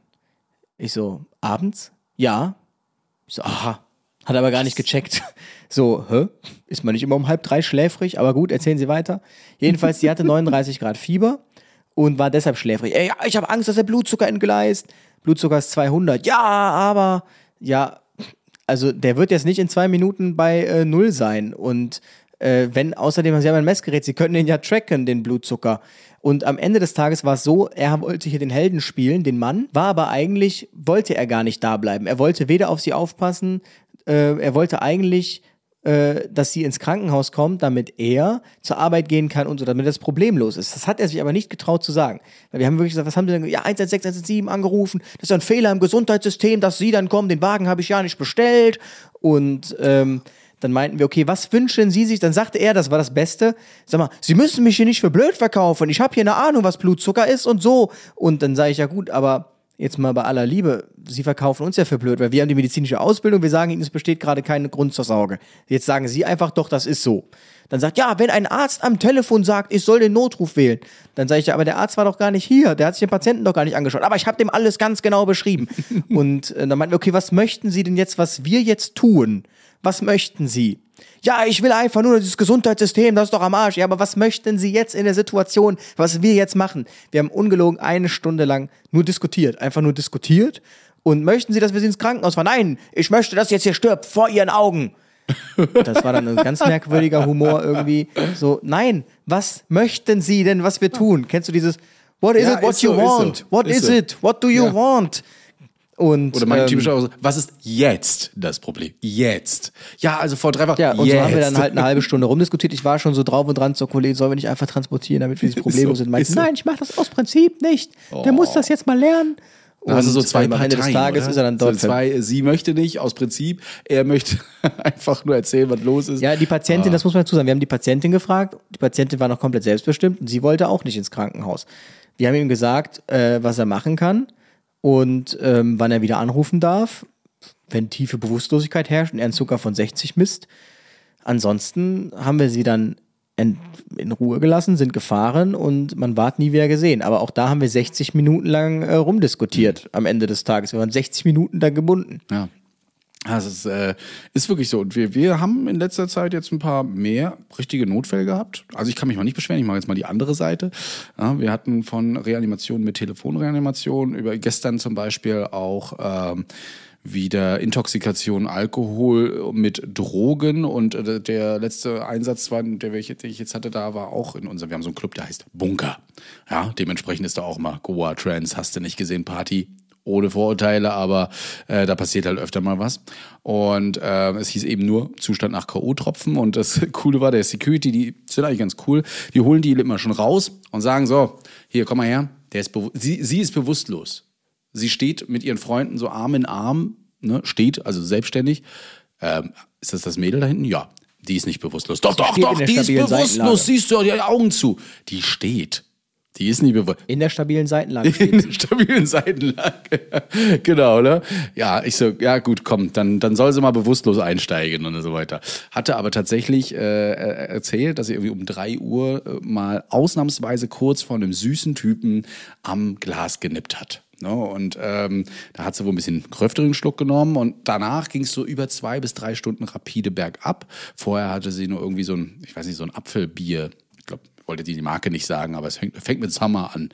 [SPEAKER 2] Ich so, abends? Ja. Ich so, aha. Hat aber gar nicht gecheckt. <laughs> So, hä? Ist man nicht immer um halb drei schläfrig? Aber gut, erzählen Sie weiter. Jedenfalls, die hatte 39 Grad Fieber und war deshalb schläfrig. Ey, ja, ich habe Angst, dass der Blutzucker entgleist. Blutzucker ist 200. Ja, aber, ja, also der wird jetzt nicht in zwei Minuten bei äh, Null sein. Und äh, wenn außerdem, Sie haben ein Messgerät, Sie können den ja tracken, den Blutzucker. Und am Ende des Tages war es so, er wollte hier den Helden spielen, den Mann, war aber eigentlich, wollte er gar nicht da bleiben. Er wollte weder auf sie aufpassen, äh, er wollte eigentlich, äh, dass sie ins Krankenhaus kommt, damit er zur Arbeit gehen kann und so, damit das problemlos ist. Das hat er sich aber nicht getraut zu sagen. Weil wir haben wirklich gesagt, was haben sie denn? Ja, 116, 117 angerufen, das ist ein Fehler im Gesundheitssystem, dass sie dann kommen, den Wagen habe ich ja nicht bestellt. Und ähm, dann meinten wir, okay, was wünschen Sie sich? Dann sagte er, das war das Beste. Sag mal, Sie müssen mich hier nicht für blöd verkaufen. Ich habe hier eine Ahnung, was Blutzucker ist und so. Und dann sage ich, ja gut, aber jetzt mal bei aller Liebe, Sie verkaufen uns ja für blöd, weil wir haben die medizinische Ausbildung, wir sagen Ihnen, es besteht gerade kein Grund zur Sorge. Jetzt sagen Sie einfach doch, das ist so. Dann sagt, ja, wenn ein Arzt am Telefon sagt, ich soll den Notruf wählen, dann sage ich, ja, aber der Arzt war doch gar nicht hier, der hat sich den Patienten doch gar nicht angeschaut, aber ich habe dem alles ganz genau beschrieben. <laughs> Und äh, dann meinten wir, okay, was möchten Sie denn jetzt, was wir jetzt tun? Was möchten Sie? Ja, ich will einfach nur dieses Gesundheitssystem, das ist doch am Arsch. Ja, aber was möchten Sie jetzt in der Situation, was wir jetzt machen? Wir haben ungelogen eine Stunde lang nur diskutiert, einfach nur diskutiert. Und möchten Sie, dass wir Sie ins Krankenhaus fahren? Nein, ich möchte, dass jetzt hier stirbt, vor Ihren Augen. <laughs> Das war dann ein ganz merkwürdiger Humor irgendwie. So, nein, was möchten Sie denn, was wir tun? Kennst du dieses What is
[SPEAKER 1] Ja,
[SPEAKER 2] it, what you
[SPEAKER 1] so,
[SPEAKER 2] want?
[SPEAKER 1] so,
[SPEAKER 2] What is
[SPEAKER 1] so.
[SPEAKER 2] it? What do you
[SPEAKER 1] Ja.
[SPEAKER 2] want? Und,
[SPEAKER 1] Oder mein
[SPEAKER 2] ähm,
[SPEAKER 1] typischer Ausdruck, was ist jetzt das Problem? Jetzt. Ja, also vor drei Wochen.
[SPEAKER 2] Ja, und
[SPEAKER 1] jetzt.
[SPEAKER 2] so haben wir dann halt eine halbe Stunde rumdiskutiert. Ich war schon so drauf und dran zur Kollegin, sollen wir nicht einfach transportieren, damit wir dieses <laughs> Problem
[SPEAKER 1] so,
[SPEAKER 2] sind. Meinte,
[SPEAKER 1] so.
[SPEAKER 2] nein, ich mache das aus Prinzip nicht. Der muss das jetzt mal lernen.
[SPEAKER 1] Hast du so
[SPEAKER 2] Und,
[SPEAKER 1] zwei
[SPEAKER 2] am Ende des
[SPEAKER 1] Parteien,
[SPEAKER 2] Tages
[SPEAKER 1] oder?
[SPEAKER 2] ist er dann dort
[SPEAKER 1] So zwei, sie möchte nicht aus Prinzip, er möchte <laughs> einfach nur erzählen, was los ist.
[SPEAKER 2] Ja, die Patientin, das muss man dazu sagen. Wir haben die Patientin gefragt. Die Patientin war noch komplett selbstbestimmt und sie wollte auch nicht ins Krankenhaus. Wir haben ihm gesagt, äh, was er machen kann und ähm, wann er wieder anrufen darf, wenn tiefe Bewusstlosigkeit herrscht und er einen Zucker von 60 misst. Ansonsten haben wir sie dann in, Ruhe gelassen, sind gefahren und man ward nie wieder gesehen. Aber auch da haben wir 60 Minuten lang äh, rumdiskutiert am Ende des Tages. Wir waren 60 Minuten da gebunden.
[SPEAKER 1] Ja. Das ist, äh, ist wirklich so. Und wir, wir haben in letzter Zeit jetzt ein paar mehr richtige Notfälle gehabt. Also ich kann mich mal nicht beschweren, ich mache jetzt mal die andere Seite. Ja, wir hatten von Reanimation mit Telefonreanimation über gestern zum Beispiel auch ähm, wieder Intoxikation, Alkohol mit Drogen. Und äh, der letzte Einsatz, war, der ich, den ich jetzt hatte, da war auch in unserem, wir haben so einen Club, der heißt Bunker. Ja, dementsprechend ist da auch mal Goa Trends, hast du nicht gesehen, Party ohne Vorurteile, aber äh, da passiert halt öfter mal was. Und äh, es hieß eben nur Zustand nach K.O.-Tropfen. Und das <laughs> Coole war, der Security, die sind eigentlich ganz cool. Die holen die immer schon raus und sagen so, hier, komm mal her, der ist sie, sie ist bewusstlos. Sie steht mit ihren Freunden so Arm in Arm, ne, steht, also selbstständig. Ähm, ist das das Mädel da hinten? Ja. Die ist nicht bewusstlos. Doch, doch, doch, die ist bewusstlos. Siehst du die Augen zu. Die steht. Die ist nicht bewusst.
[SPEAKER 2] In der stabilen Seitenlage. <laughs>
[SPEAKER 1] In der stabilen Seitenlage. <laughs> genau, ne? Ja, ich so, ja gut, komm, dann, dann soll sie mal bewusstlos einsteigen und so weiter. Hatte aber tatsächlich äh, erzählt, dass sie irgendwie um drei Uhr äh, mal ausnahmsweise kurz vor einem süßen Typen am Glas genippt hat. Ne? Und ähm, da hat sie wohl ein bisschen kräftigen Schluck genommen und danach ging es so über zwei bis drei Stunden rapide bergab. Vorher hatte sie nur irgendwie so ein, ich weiß nicht, so ein Apfelbier. Wollte die Marke nicht sagen, aber es fängt, fängt mit Summer an.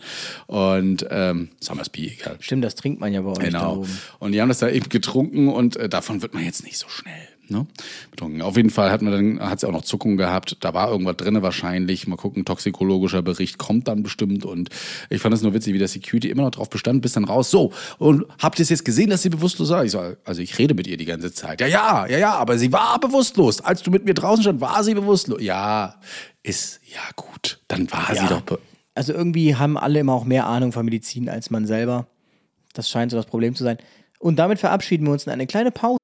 [SPEAKER 1] Und ähm, Summersby, egal.
[SPEAKER 2] Stimmt, das trinkt man ja bei euch da
[SPEAKER 1] Genau. Und die haben das da eben getrunken und äh, davon wird man jetzt nicht so schnell. Ne? Betrunken. Auf jeden Fall hat man dann, hat sie auch noch Zuckung gehabt. Da war irgendwas drinne wahrscheinlich. Mal gucken, toxikologischer Bericht kommt dann bestimmt. Und ich fand es nur witzig, wie der Security immer noch drauf bestand, bis dann raus. So, und habt ihr es jetzt gesehen, dass sie bewusstlos war? Ich so, also ich rede mit ihr die ganze Zeit. Ja, ja, ja, ja, aber sie war bewusstlos. Als du mit mir draußen stand, war sie bewusstlos. Ja, ist, ja gut. Dann war
[SPEAKER 2] Ja.
[SPEAKER 1] sie doch. Be
[SPEAKER 2] Also irgendwie haben alle immer auch mehr Ahnung von Medizin als man selber. Das scheint so das Problem zu sein. Und damit verabschieden wir uns in eine kleine Pause.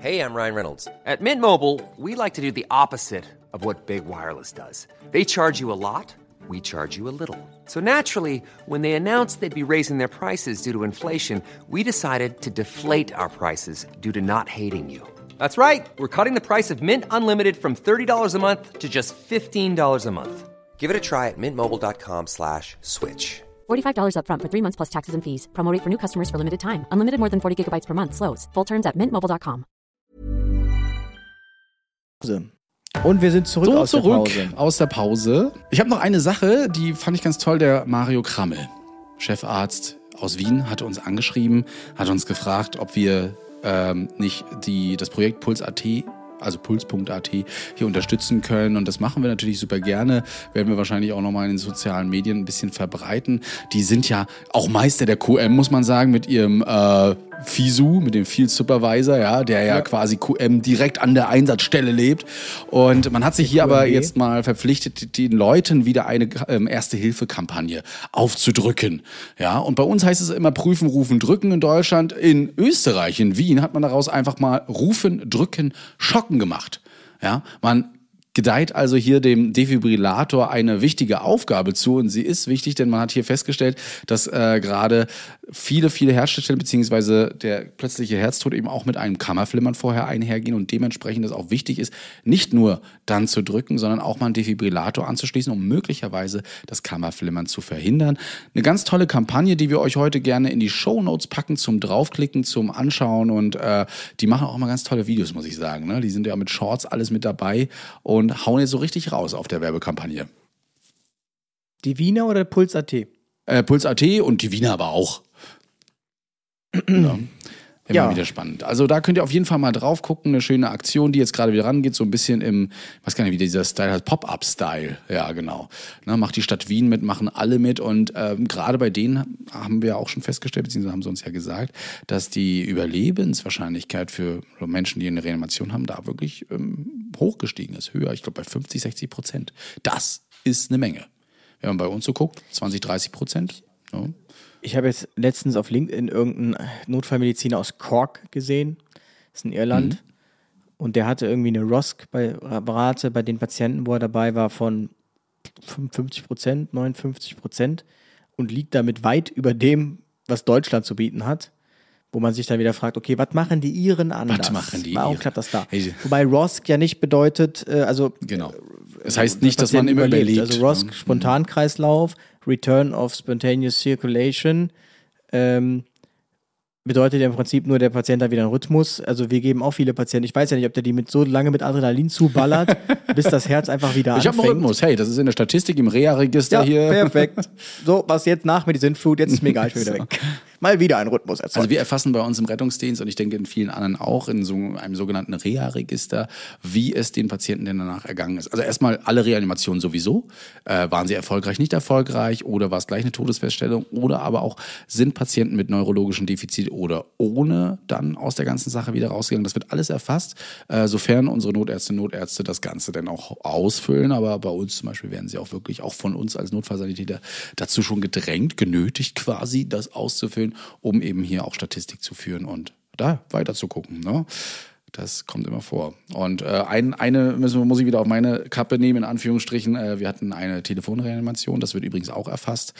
[SPEAKER 4] Hey, I'm Ryan Reynolds. At Mint Mobile, we like to do the opposite of what Big Wireless does. They charge you a lot, we charge you a little. So naturally, when they announced they'd be raising their prices due to inflation, we decided to deflate our prices due to not hating you. That's right. We're cutting the price of Mint Unlimited from $30 a month to just $15 a month. Give it a try at mintmobile.com slash switch.
[SPEAKER 5] $45 upfront for three months plus taxes and fees. Promo rate for new customers for limited time. Unlimited more than 40 gigabytes per month. Slows. Full terms at mintmobile.com.
[SPEAKER 2] Und wir sind zurück
[SPEAKER 1] So,
[SPEAKER 2] aus
[SPEAKER 1] zurück
[SPEAKER 2] der Pause.
[SPEAKER 1] aus der Pause. Ich habe noch eine Sache, die fand ich ganz toll. Der Mario Krammel, Chefarzt aus Wien, hatte uns angeschrieben, hat uns gefragt, ob wir ähm, nicht die, das Projekt Puls.at also puls.at hier unterstützen können und das machen wir natürlich super gerne, werden wir wahrscheinlich auch nochmal in den sozialen Medien ein bisschen verbreiten. Die sind ja auch Meister der QM, muss man sagen, mit ihrem äh, FISU, mit dem Field Supervisor, ja, der ja, quasi QM direkt an der Einsatzstelle lebt. Und man hat sich hier aber jetzt mal verpflichtet, den Leuten wieder eine ähm, Erste-Hilfe-Kampagne aufzudrücken. Ja, und bei uns heißt es immer prüfen, rufen, drücken in Deutschland. In Österreich, in Wien, hat man daraus einfach mal rufen, drücken, schocken gemacht. Ja, man gedeiht also hier dem Defibrillator eine wichtige Aufgabe zu und sie ist wichtig, denn man hat hier festgestellt, dass äh, gerade viele, viele Herzstellen beziehungsweise der plötzliche Herztod eben auch mit einem Kammerflimmern vorher einhergehen und dementsprechend es auch wichtig ist, nicht nur dann zu drücken, sondern auch mal einen Defibrillator anzuschließen, um möglicherweise das Kammerflimmern zu verhindern. Eine ganz tolle Kampagne, die wir euch heute gerne in die Show Notes packen zum draufklicken, zum Anschauen und äh, die machen auch immer ganz tolle Videos, muss ich sagen. Ne? Die sind ja mit Shorts alles mit dabei und hauen jetzt so richtig raus auf der Werbekampagne.
[SPEAKER 2] Die Wiener oder Puls.at?
[SPEAKER 1] Äh, Puls.at und die Wiener aber auch. <clears throat> ja. Immer
[SPEAKER 2] Ja.
[SPEAKER 1] wieder spannend. Also da könnt ihr auf jeden Fall mal drauf gucken. Eine schöne Aktion, die jetzt gerade wieder rangeht, so ein bisschen im, ich weiß gar nicht, wie dieser Style heißt, Pop-Up-Style. Ja, genau. Ne, macht die Stadt Wien mit, machen alle mit und ähm, gerade bei denen haben wir auch schon festgestellt, beziehungsweise haben sie uns ja gesagt, dass die Überlebenswahrscheinlichkeit für Menschen, die eine Reanimation haben, da wirklich ähm, hochgestiegen ist. Höher, ich glaube bei 50, 60 Prozent. Das ist eine Menge. Wenn man bei uns so guckt, 20, 30 Prozent. Ja.
[SPEAKER 2] Ich habe jetzt letztens auf LinkedIn irgendeinen Notfallmediziner aus Cork gesehen. Das ist in Irland.
[SPEAKER 1] Mhm.
[SPEAKER 2] Und der hatte irgendwie eine ROSC bei den Patienten, wo er dabei war, von 55 Prozent, 59 Prozent und liegt damit weit über dem, was Deutschland zu bieten hat. Wo man sich dann wieder fragt, okay, was machen die Iren anders?
[SPEAKER 1] machen die
[SPEAKER 2] Warum
[SPEAKER 1] Iren?
[SPEAKER 2] klappt das da?
[SPEAKER 1] Hey,
[SPEAKER 2] Wobei ROSC ja nicht bedeutet, äh, also
[SPEAKER 1] Genau. Das heißt nicht, dass man immer überlebt.
[SPEAKER 2] Also ROSC,
[SPEAKER 1] ne?
[SPEAKER 2] Spontankreislauf, Return of Spontaneous Circulation, ähm, bedeutet ja im Prinzip nur, der Patient hat wieder einen Rhythmus. Also wir geben auch viele Patienten, ich weiß ja nicht, ob der die mit so lange mit Adrenalin zuballert, <laughs> bis das Herz einfach wieder
[SPEAKER 1] Ich habe
[SPEAKER 2] anfängt.
[SPEAKER 1] einen Rhythmus. Hey, das ist in der Statistik im Reha-Register
[SPEAKER 2] Ja,
[SPEAKER 1] hier.
[SPEAKER 2] perfekt. <laughs> So, was jetzt nach Medizinflut, jetzt ist mir egal, ich bin wieder weg. Mal wieder ein Rhythmus erzeugt.
[SPEAKER 1] Also wir erfassen bei uns im Rettungsdienst und ich denke in vielen anderen auch in so einem sogenannten Reha-Register, wie es den Patienten denn danach ergangen ist. Also erstmal alle Reanimationen sowieso. Äh, waren sie erfolgreich, nicht erfolgreich oder war es gleich eine Todesfeststellung oder aber auch sind Patienten mit neurologischen Defizit oder ohne dann aus der ganzen Sache wieder rausgegangen. Das wird alles erfasst, äh, sofern unsere Notärzte und Notärzte das Ganze dann auch ausfüllen. Aber bei uns zum Beispiel werden sie auch wirklich, auch von uns als Notfallsanitäter, dazu schon gedrängt, genötigt quasi, das auszufüllen, um eben hier auch Statistik zu führen und da weiter zu gucken. Ne? Das kommt immer vor. Und äh, ein, eine müssen, muss ich wieder auf meine Kappe nehmen, in Anführungsstrichen. Äh, wir hatten eine Telefonreanimation, das wird übrigens auch erfasst,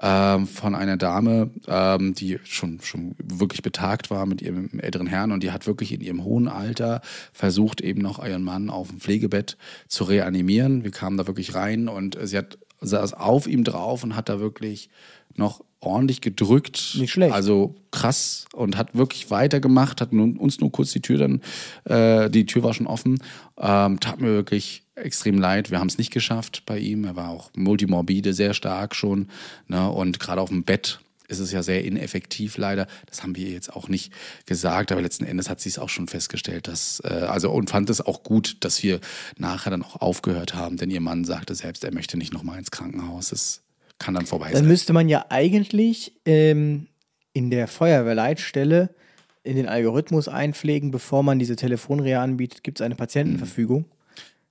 [SPEAKER 1] ähm, von einer Dame, ähm, die schon, schon wirklich betagt war mit ihrem älteren Herrn und die hat wirklich in ihrem hohen Alter versucht, eben noch ihren Mann auf dem Pflegebett zu reanimieren. Wir kamen da wirklich rein und sie hat saß auf ihm drauf und hat da wirklich noch ordentlich gedrückt.
[SPEAKER 2] Nicht schlecht.
[SPEAKER 1] Also krass und hat wirklich weitergemacht, hat nun, uns nur kurz die Tür dann, äh, die Tür war schon offen. Ähm, tat mir wirklich extrem leid. Wir haben es nicht geschafft bei ihm. Er war auch multimorbide, sehr stark schon. Ne? Und gerade auf dem Bett ist es ja sehr ineffektiv leider. Das haben wir ihr jetzt auch nicht gesagt, aber letzten Endes hat sie es auch schon festgestellt, dass äh, also und fand es auch gut, dass wir nachher dann auch aufgehört haben, denn ihr Mann sagte selbst, er möchte nicht nochmal ins Krankenhaus. Es kann dann vorbei
[SPEAKER 2] Dann
[SPEAKER 1] sein.
[SPEAKER 2] müsste man ja eigentlich ähm, in der Feuerwehrleitstelle in den Algorithmus einpflegen, bevor man diese Telefonreha anbietet, gibt es eine Patientenverfügung.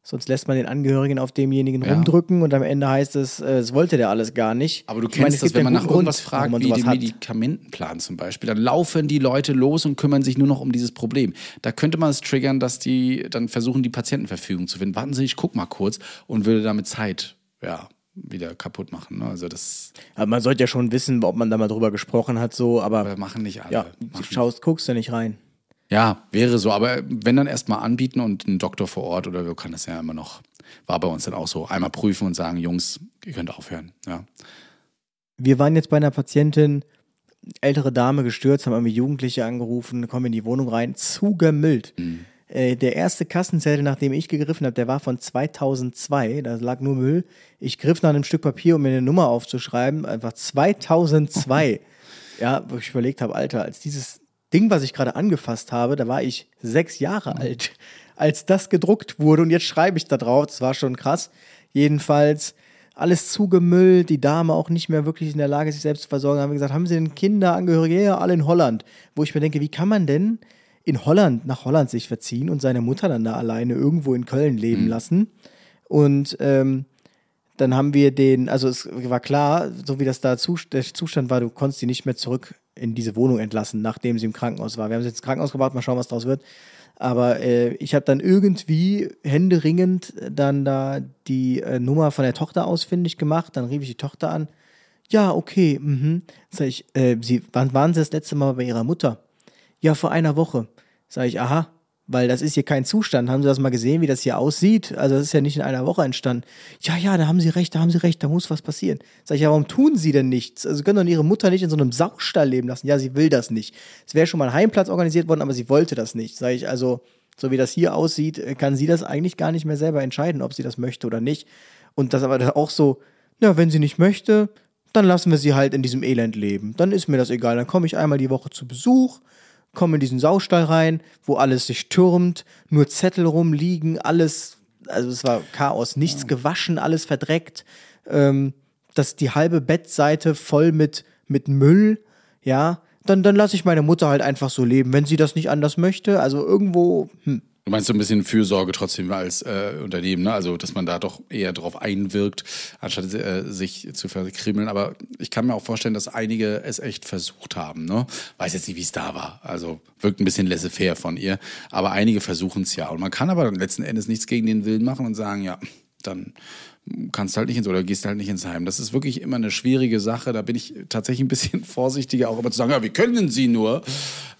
[SPEAKER 2] Sonst lässt man den Angehörigen auf demjenigen
[SPEAKER 1] Ja.
[SPEAKER 2] rumdrücken und am Ende heißt es, äh, es wollte der alles gar nicht.
[SPEAKER 1] Aber du
[SPEAKER 2] Ich
[SPEAKER 1] kennst
[SPEAKER 2] meine, es
[SPEAKER 1] das, wenn man nach irgendwas
[SPEAKER 2] Grund,
[SPEAKER 1] fragt, wie den. Medikamentenplan zum Beispiel, dann laufen die Leute los und kümmern sich nur noch um dieses Problem. Da könnte man es triggern, dass die dann versuchen, die Patientenverfügung zu finden. Warten Sie, ich guck mal kurz und würde damit Zeit, ja, wieder kaputt machen. Ne? Also das
[SPEAKER 2] Aber man sollte ja schon wissen, ob man da mal drüber gesprochen hat, so, aber
[SPEAKER 1] aber machen nicht alle.
[SPEAKER 2] ja, du
[SPEAKER 1] machen.
[SPEAKER 2] schaust, guckst da nicht rein.
[SPEAKER 1] Ja, wäre so. Aber wenn dann erstmal anbieten und ein Doktor vor Ort oder so kann das ja immer noch, war bei uns dann auch so, einmal prüfen und sagen, Jungs, ihr könnt aufhören. Ja.
[SPEAKER 2] Wir waren jetzt bei einer Patientin, ältere Dame gestürzt, haben irgendwie Jugendliche angerufen, kommen in die Wohnung rein, zugemüllt. Äh, der erste Kassenzettel, nach dem ich gegriffen habe, der war von 2002, da lag nur Müll. Ich griff nach einem Stück Papier, um mir eine Nummer aufzuschreiben, einfach 2002. <laughs> ja, wo ich überlegt habe, Alter, als dieses Ding, was ich gerade angefasst habe, da war ich sechs Jahre alt, <laughs> als das gedruckt wurde und jetzt schreibe ich da drauf, das war schon krass. Jedenfalls alles zugemüllt, die Dame auch nicht mehr wirklich in der Lage, sich selbst zu versorgen. Haben wir gesagt, haben Sie denn Kinder, Angehörige? Ja, alle in Holland. Wo ich mir denke, wie kann man denn in Holland, nach Holland sich verziehen und seine Mutter dann da alleine irgendwo in Köln leben lassen? Und ähm, dann haben wir den, also es war klar, so wie das da der Zustand war, du konntest sie nicht mehr zurück in diese Wohnung entlassen, nachdem sie im Krankenhaus war. Wir haben sie jetzt ins Krankenhaus gebracht, mal schauen, was draus wird. Aber äh, ich habe dann irgendwie händeringend dann da die äh, Nummer von der Tochter ausfindig gemacht. Dann rief ich die Tochter an. Ja, okay. Mhm. Sag ich, äh, sie, wann waren Sie das letzte Mal bei Ihrer Mutter? Ja, vor einer Woche. Sag ich, aha, weil das ist hier kein Zustand. Haben Sie das mal gesehen, wie das hier aussieht? Also das ist ja nicht in einer Woche entstanden. Ja, ja, da haben Sie recht, da haben Sie recht, da muss was passieren. Sag ich, ja, warum tun Sie denn nichts? Also Sie können doch Ihre Mutter nicht in so einem Saustall leben lassen. Ja, sie will das nicht. Es wäre schon mal ein Heimplatz organisiert worden, aber sie wollte das nicht. Sag ich, also, so wie das hier aussieht, äh, kann sie das eigentlich gar nicht mehr selber entscheiden, ob sie das möchte oder nicht. Und das aber auch so, ja, wenn sie nicht möchte, dann lassen wir sie halt in diesem Elend leben. Dann ist mir das egal. Dann komme ich einmal die Woche zu Besuch, komme in diesen Saustall rein, wo alles sich türmt, nur Zettel rumliegen, alles, also es war Chaos, nichts gewaschen, alles verdreckt, ähm, das die halbe Bettseite voll mit, mit Müll, ja, dann, dann lasse ich meine Mutter halt einfach so leben, wenn sie das nicht anders möchte. Also irgendwo, hm,
[SPEAKER 1] Du meinst so ein bisschen Fürsorge trotzdem als äh, Unternehmen, ne? Also, dass man da doch eher drauf einwirkt, anstatt äh, sich zu verkrimmeln. Aber ich kann mir auch vorstellen, dass einige es echt versucht haben, ne? Weiß jetzt nicht, wie es da war. Also, wirkt ein bisschen laissez-faire von ihr. Aber einige versuchen es ja. Und man kann aber letzten Endes nichts gegen den Willen machen und sagen, ja, dann kannst halt nicht ins oder gehst halt nicht ins Heim. Das ist wirklich immer eine schwierige Sache. Da bin ich tatsächlich ein bisschen <laughs> vorsichtiger, auch immer zu sagen, ja, wie können Sie nur?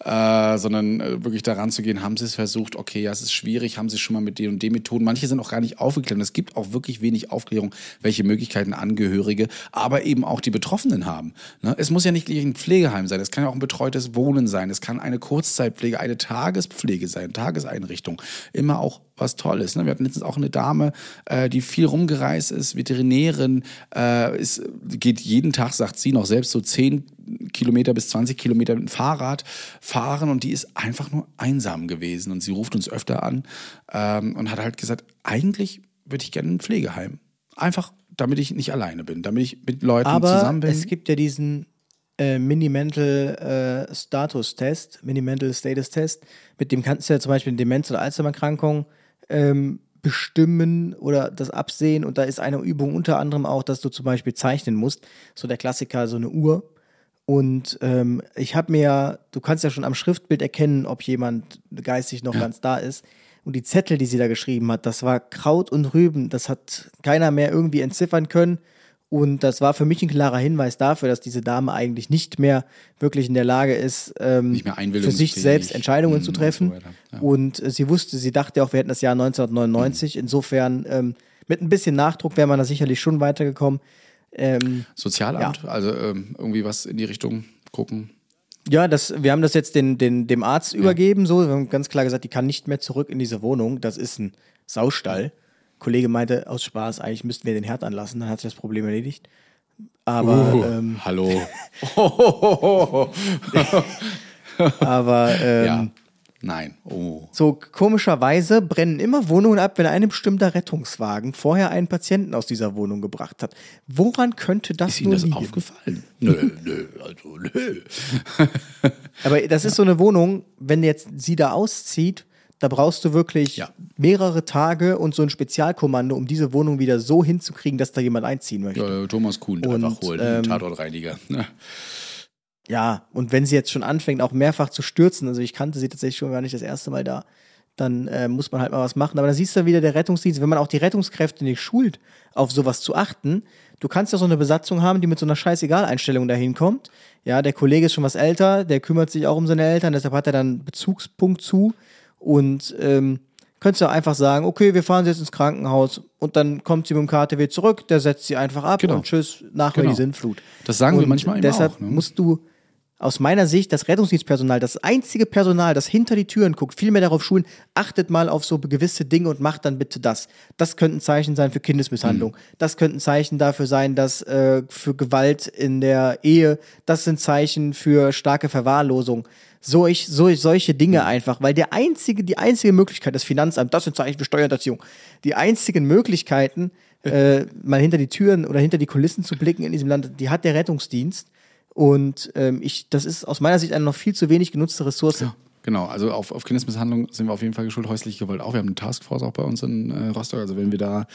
[SPEAKER 1] Äh, sondern äh, wirklich daran zu gehen, haben Sie es versucht, okay, ja, es ist schwierig, haben Sie schon mal mit den und den Methoden. Manche sind auch gar nicht aufgeklärt. Es gibt auch wirklich wenig Aufklärung, welche Möglichkeiten Angehörige, aber eben auch die Betroffenen haben. Ne? Es muss ja nicht gleich ein Pflegeheim sein, es kann ja auch ein betreutes Wohnen sein, es kann eine Kurzzeitpflege, eine Tagespflege sein, Tageseinrichtung. Immer auch was Tolles. Ne? Wir hatten letztens auch eine Dame, äh, die viel rumgereist ist, Veterinärin, äh, ist, geht jeden Tag, sagt sie, noch selbst so 10 Kilometer bis 20 Kilometer mit dem Fahrrad fahren und die ist einfach nur einsam gewesen und sie ruft uns öfter an ähm, und hat halt gesagt, eigentlich würde ich gerne ein Pflegeheim. Einfach, damit ich nicht alleine bin, damit ich mit Leuten
[SPEAKER 2] Aber
[SPEAKER 1] zusammen bin.
[SPEAKER 2] es gibt ja diesen äh, Mini-Mental äh, Status-Test, Mini-Mental Status-Test, mit dem kannst du ja zum Beispiel eine Demenz- oder Alzheimer-Erkrankung ähm, bestimmen oder das absehen. Und da ist eine Übung unter anderem auch, dass du zum Beispiel zeichnen musst. So der Klassiker, so eine Uhr. Und ähm, ich habe mir, du kannst ja schon am Schriftbild erkennen, ob jemand geistig noch ganz da ist. Und die Zettel, die sie da geschrieben hat, das war Kraut und Rüben. Das hat keiner mehr irgendwie entziffern können. Und das war für mich ein klarer Hinweis dafür, dass diese Dame eigentlich nicht mehr wirklich in der Lage ist, ähm,
[SPEAKER 1] Nicht mehr
[SPEAKER 2] für sich selbst Entscheidungen
[SPEAKER 1] Mhm,
[SPEAKER 2] zu
[SPEAKER 1] und
[SPEAKER 2] treffen.
[SPEAKER 1] so weiter, ja.
[SPEAKER 2] Und äh, sie wusste, sie dachte auch, wir hätten das Jahr 1999. Insofern, ähm, mit ein bisschen Nachdruck wäre man da sicherlich schon weitergekommen. Ähm,
[SPEAKER 1] Sozialamt, also ähm, irgendwie was in die Richtung gucken.
[SPEAKER 2] ja, das, wir haben das jetzt den, den, dem Arzt übergeben. So, wir haben ganz klar gesagt, die kann nicht mehr zurück in diese Wohnung. Das ist ein Saustall. Kollege meinte aus Spaß, eigentlich müssten wir den Herd anlassen, dann hat sich das Problem erledigt. Aber,
[SPEAKER 1] Uh,
[SPEAKER 2] ähm,
[SPEAKER 1] hallo. <laughs> <laughs>
[SPEAKER 2] aber ähm,
[SPEAKER 1] ja. Nein. Oh.
[SPEAKER 2] So komischerweise brennen immer Wohnungen ab, wenn ein bestimmter Rettungswagen vorher einen Patienten aus dieser Wohnung gebracht hat. Woran könnte das
[SPEAKER 1] Ist Ihnen das
[SPEAKER 2] liegen?
[SPEAKER 1] aufgefallen? Nö, nö, also nö.
[SPEAKER 2] Aber das ist so eine Wohnung, wenn jetzt sie da auszieht, da brauchst du wirklich
[SPEAKER 1] Ja.
[SPEAKER 2] mehrere Tage und so ein Spezialkommando, um diese Wohnung wieder so hinzukriegen, dass da jemand einziehen möchte. Ja,
[SPEAKER 1] Ja, Thomas Kuhn
[SPEAKER 2] Und,
[SPEAKER 1] einfach holen,
[SPEAKER 2] ähm,
[SPEAKER 1] den Tatortreiniger. Ne?
[SPEAKER 2] und wenn sie jetzt schon anfängt, auch mehrfach zu stürzen, also ich kannte sie tatsächlich schon gar nicht das erste Mal da, dann äh, muss man halt mal was machen. Aber da siehst du wieder der Rettungsdienst, wenn man auch die Rettungskräfte nicht schult, auf sowas zu achten. Du kannst ja so eine Besatzung haben, die mit so einer Scheißegal-Einstellung dahin kommt. Ja, der Kollege ist schon was älter, der kümmert sich auch um seine Eltern, deshalb hat er dann einen Bezugspunkt zu. Und ähm, könntest du einfach sagen, okay, wir fahren sie jetzt ins Krankenhaus und dann kommt sie mit dem KTW zurück, der setzt sie einfach ab
[SPEAKER 1] Genau.
[SPEAKER 2] und tschüss, nach
[SPEAKER 1] Genau.
[SPEAKER 2] die Sintflut.
[SPEAKER 1] Das sagen wir
[SPEAKER 2] Und
[SPEAKER 1] manchmal eben
[SPEAKER 2] Deshalb
[SPEAKER 1] auch, ne?
[SPEAKER 2] musst du aus meiner Sicht das Rettungsdienstpersonal, das einzige Personal, das hinter die Türen guckt, viel mehr darauf schulen, achtet mal auf so gewisse Dinge und macht dann bitte das. Das könnten Zeichen sein für Kindesmisshandlung.
[SPEAKER 1] Mhm.
[SPEAKER 2] Das könnten Zeichen dafür sein, dass äh, für Gewalt in der Ehe. Das sind Zeichen für starke Verwahrlosung. Solch, so, solche Dinge
[SPEAKER 1] Mhm.
[SPEAKER 2] einfach, weil der einzige, die einzige Möglichkeit, das Finanzamt, das sind Zeichen für Steuerhinterziehung, die einzigen Möglichkeiten, äh, mal hinter die Türen oder hinter die Kulissen zu blicken in diesem Land, die hat der Rettungsdienst. Und ähm, ich, das ist aus meiner Sicht eine noch viel zu wenig genutzte Ressource.
[SPEAKER 1] Genau, also auf, auf Kindesmisshandlung sind wir auf jeden Fall geschult, häusliche Gewalt auch. Wir haben eine Taskforce auch bei uns in äh, Rostock. Also wenn wir da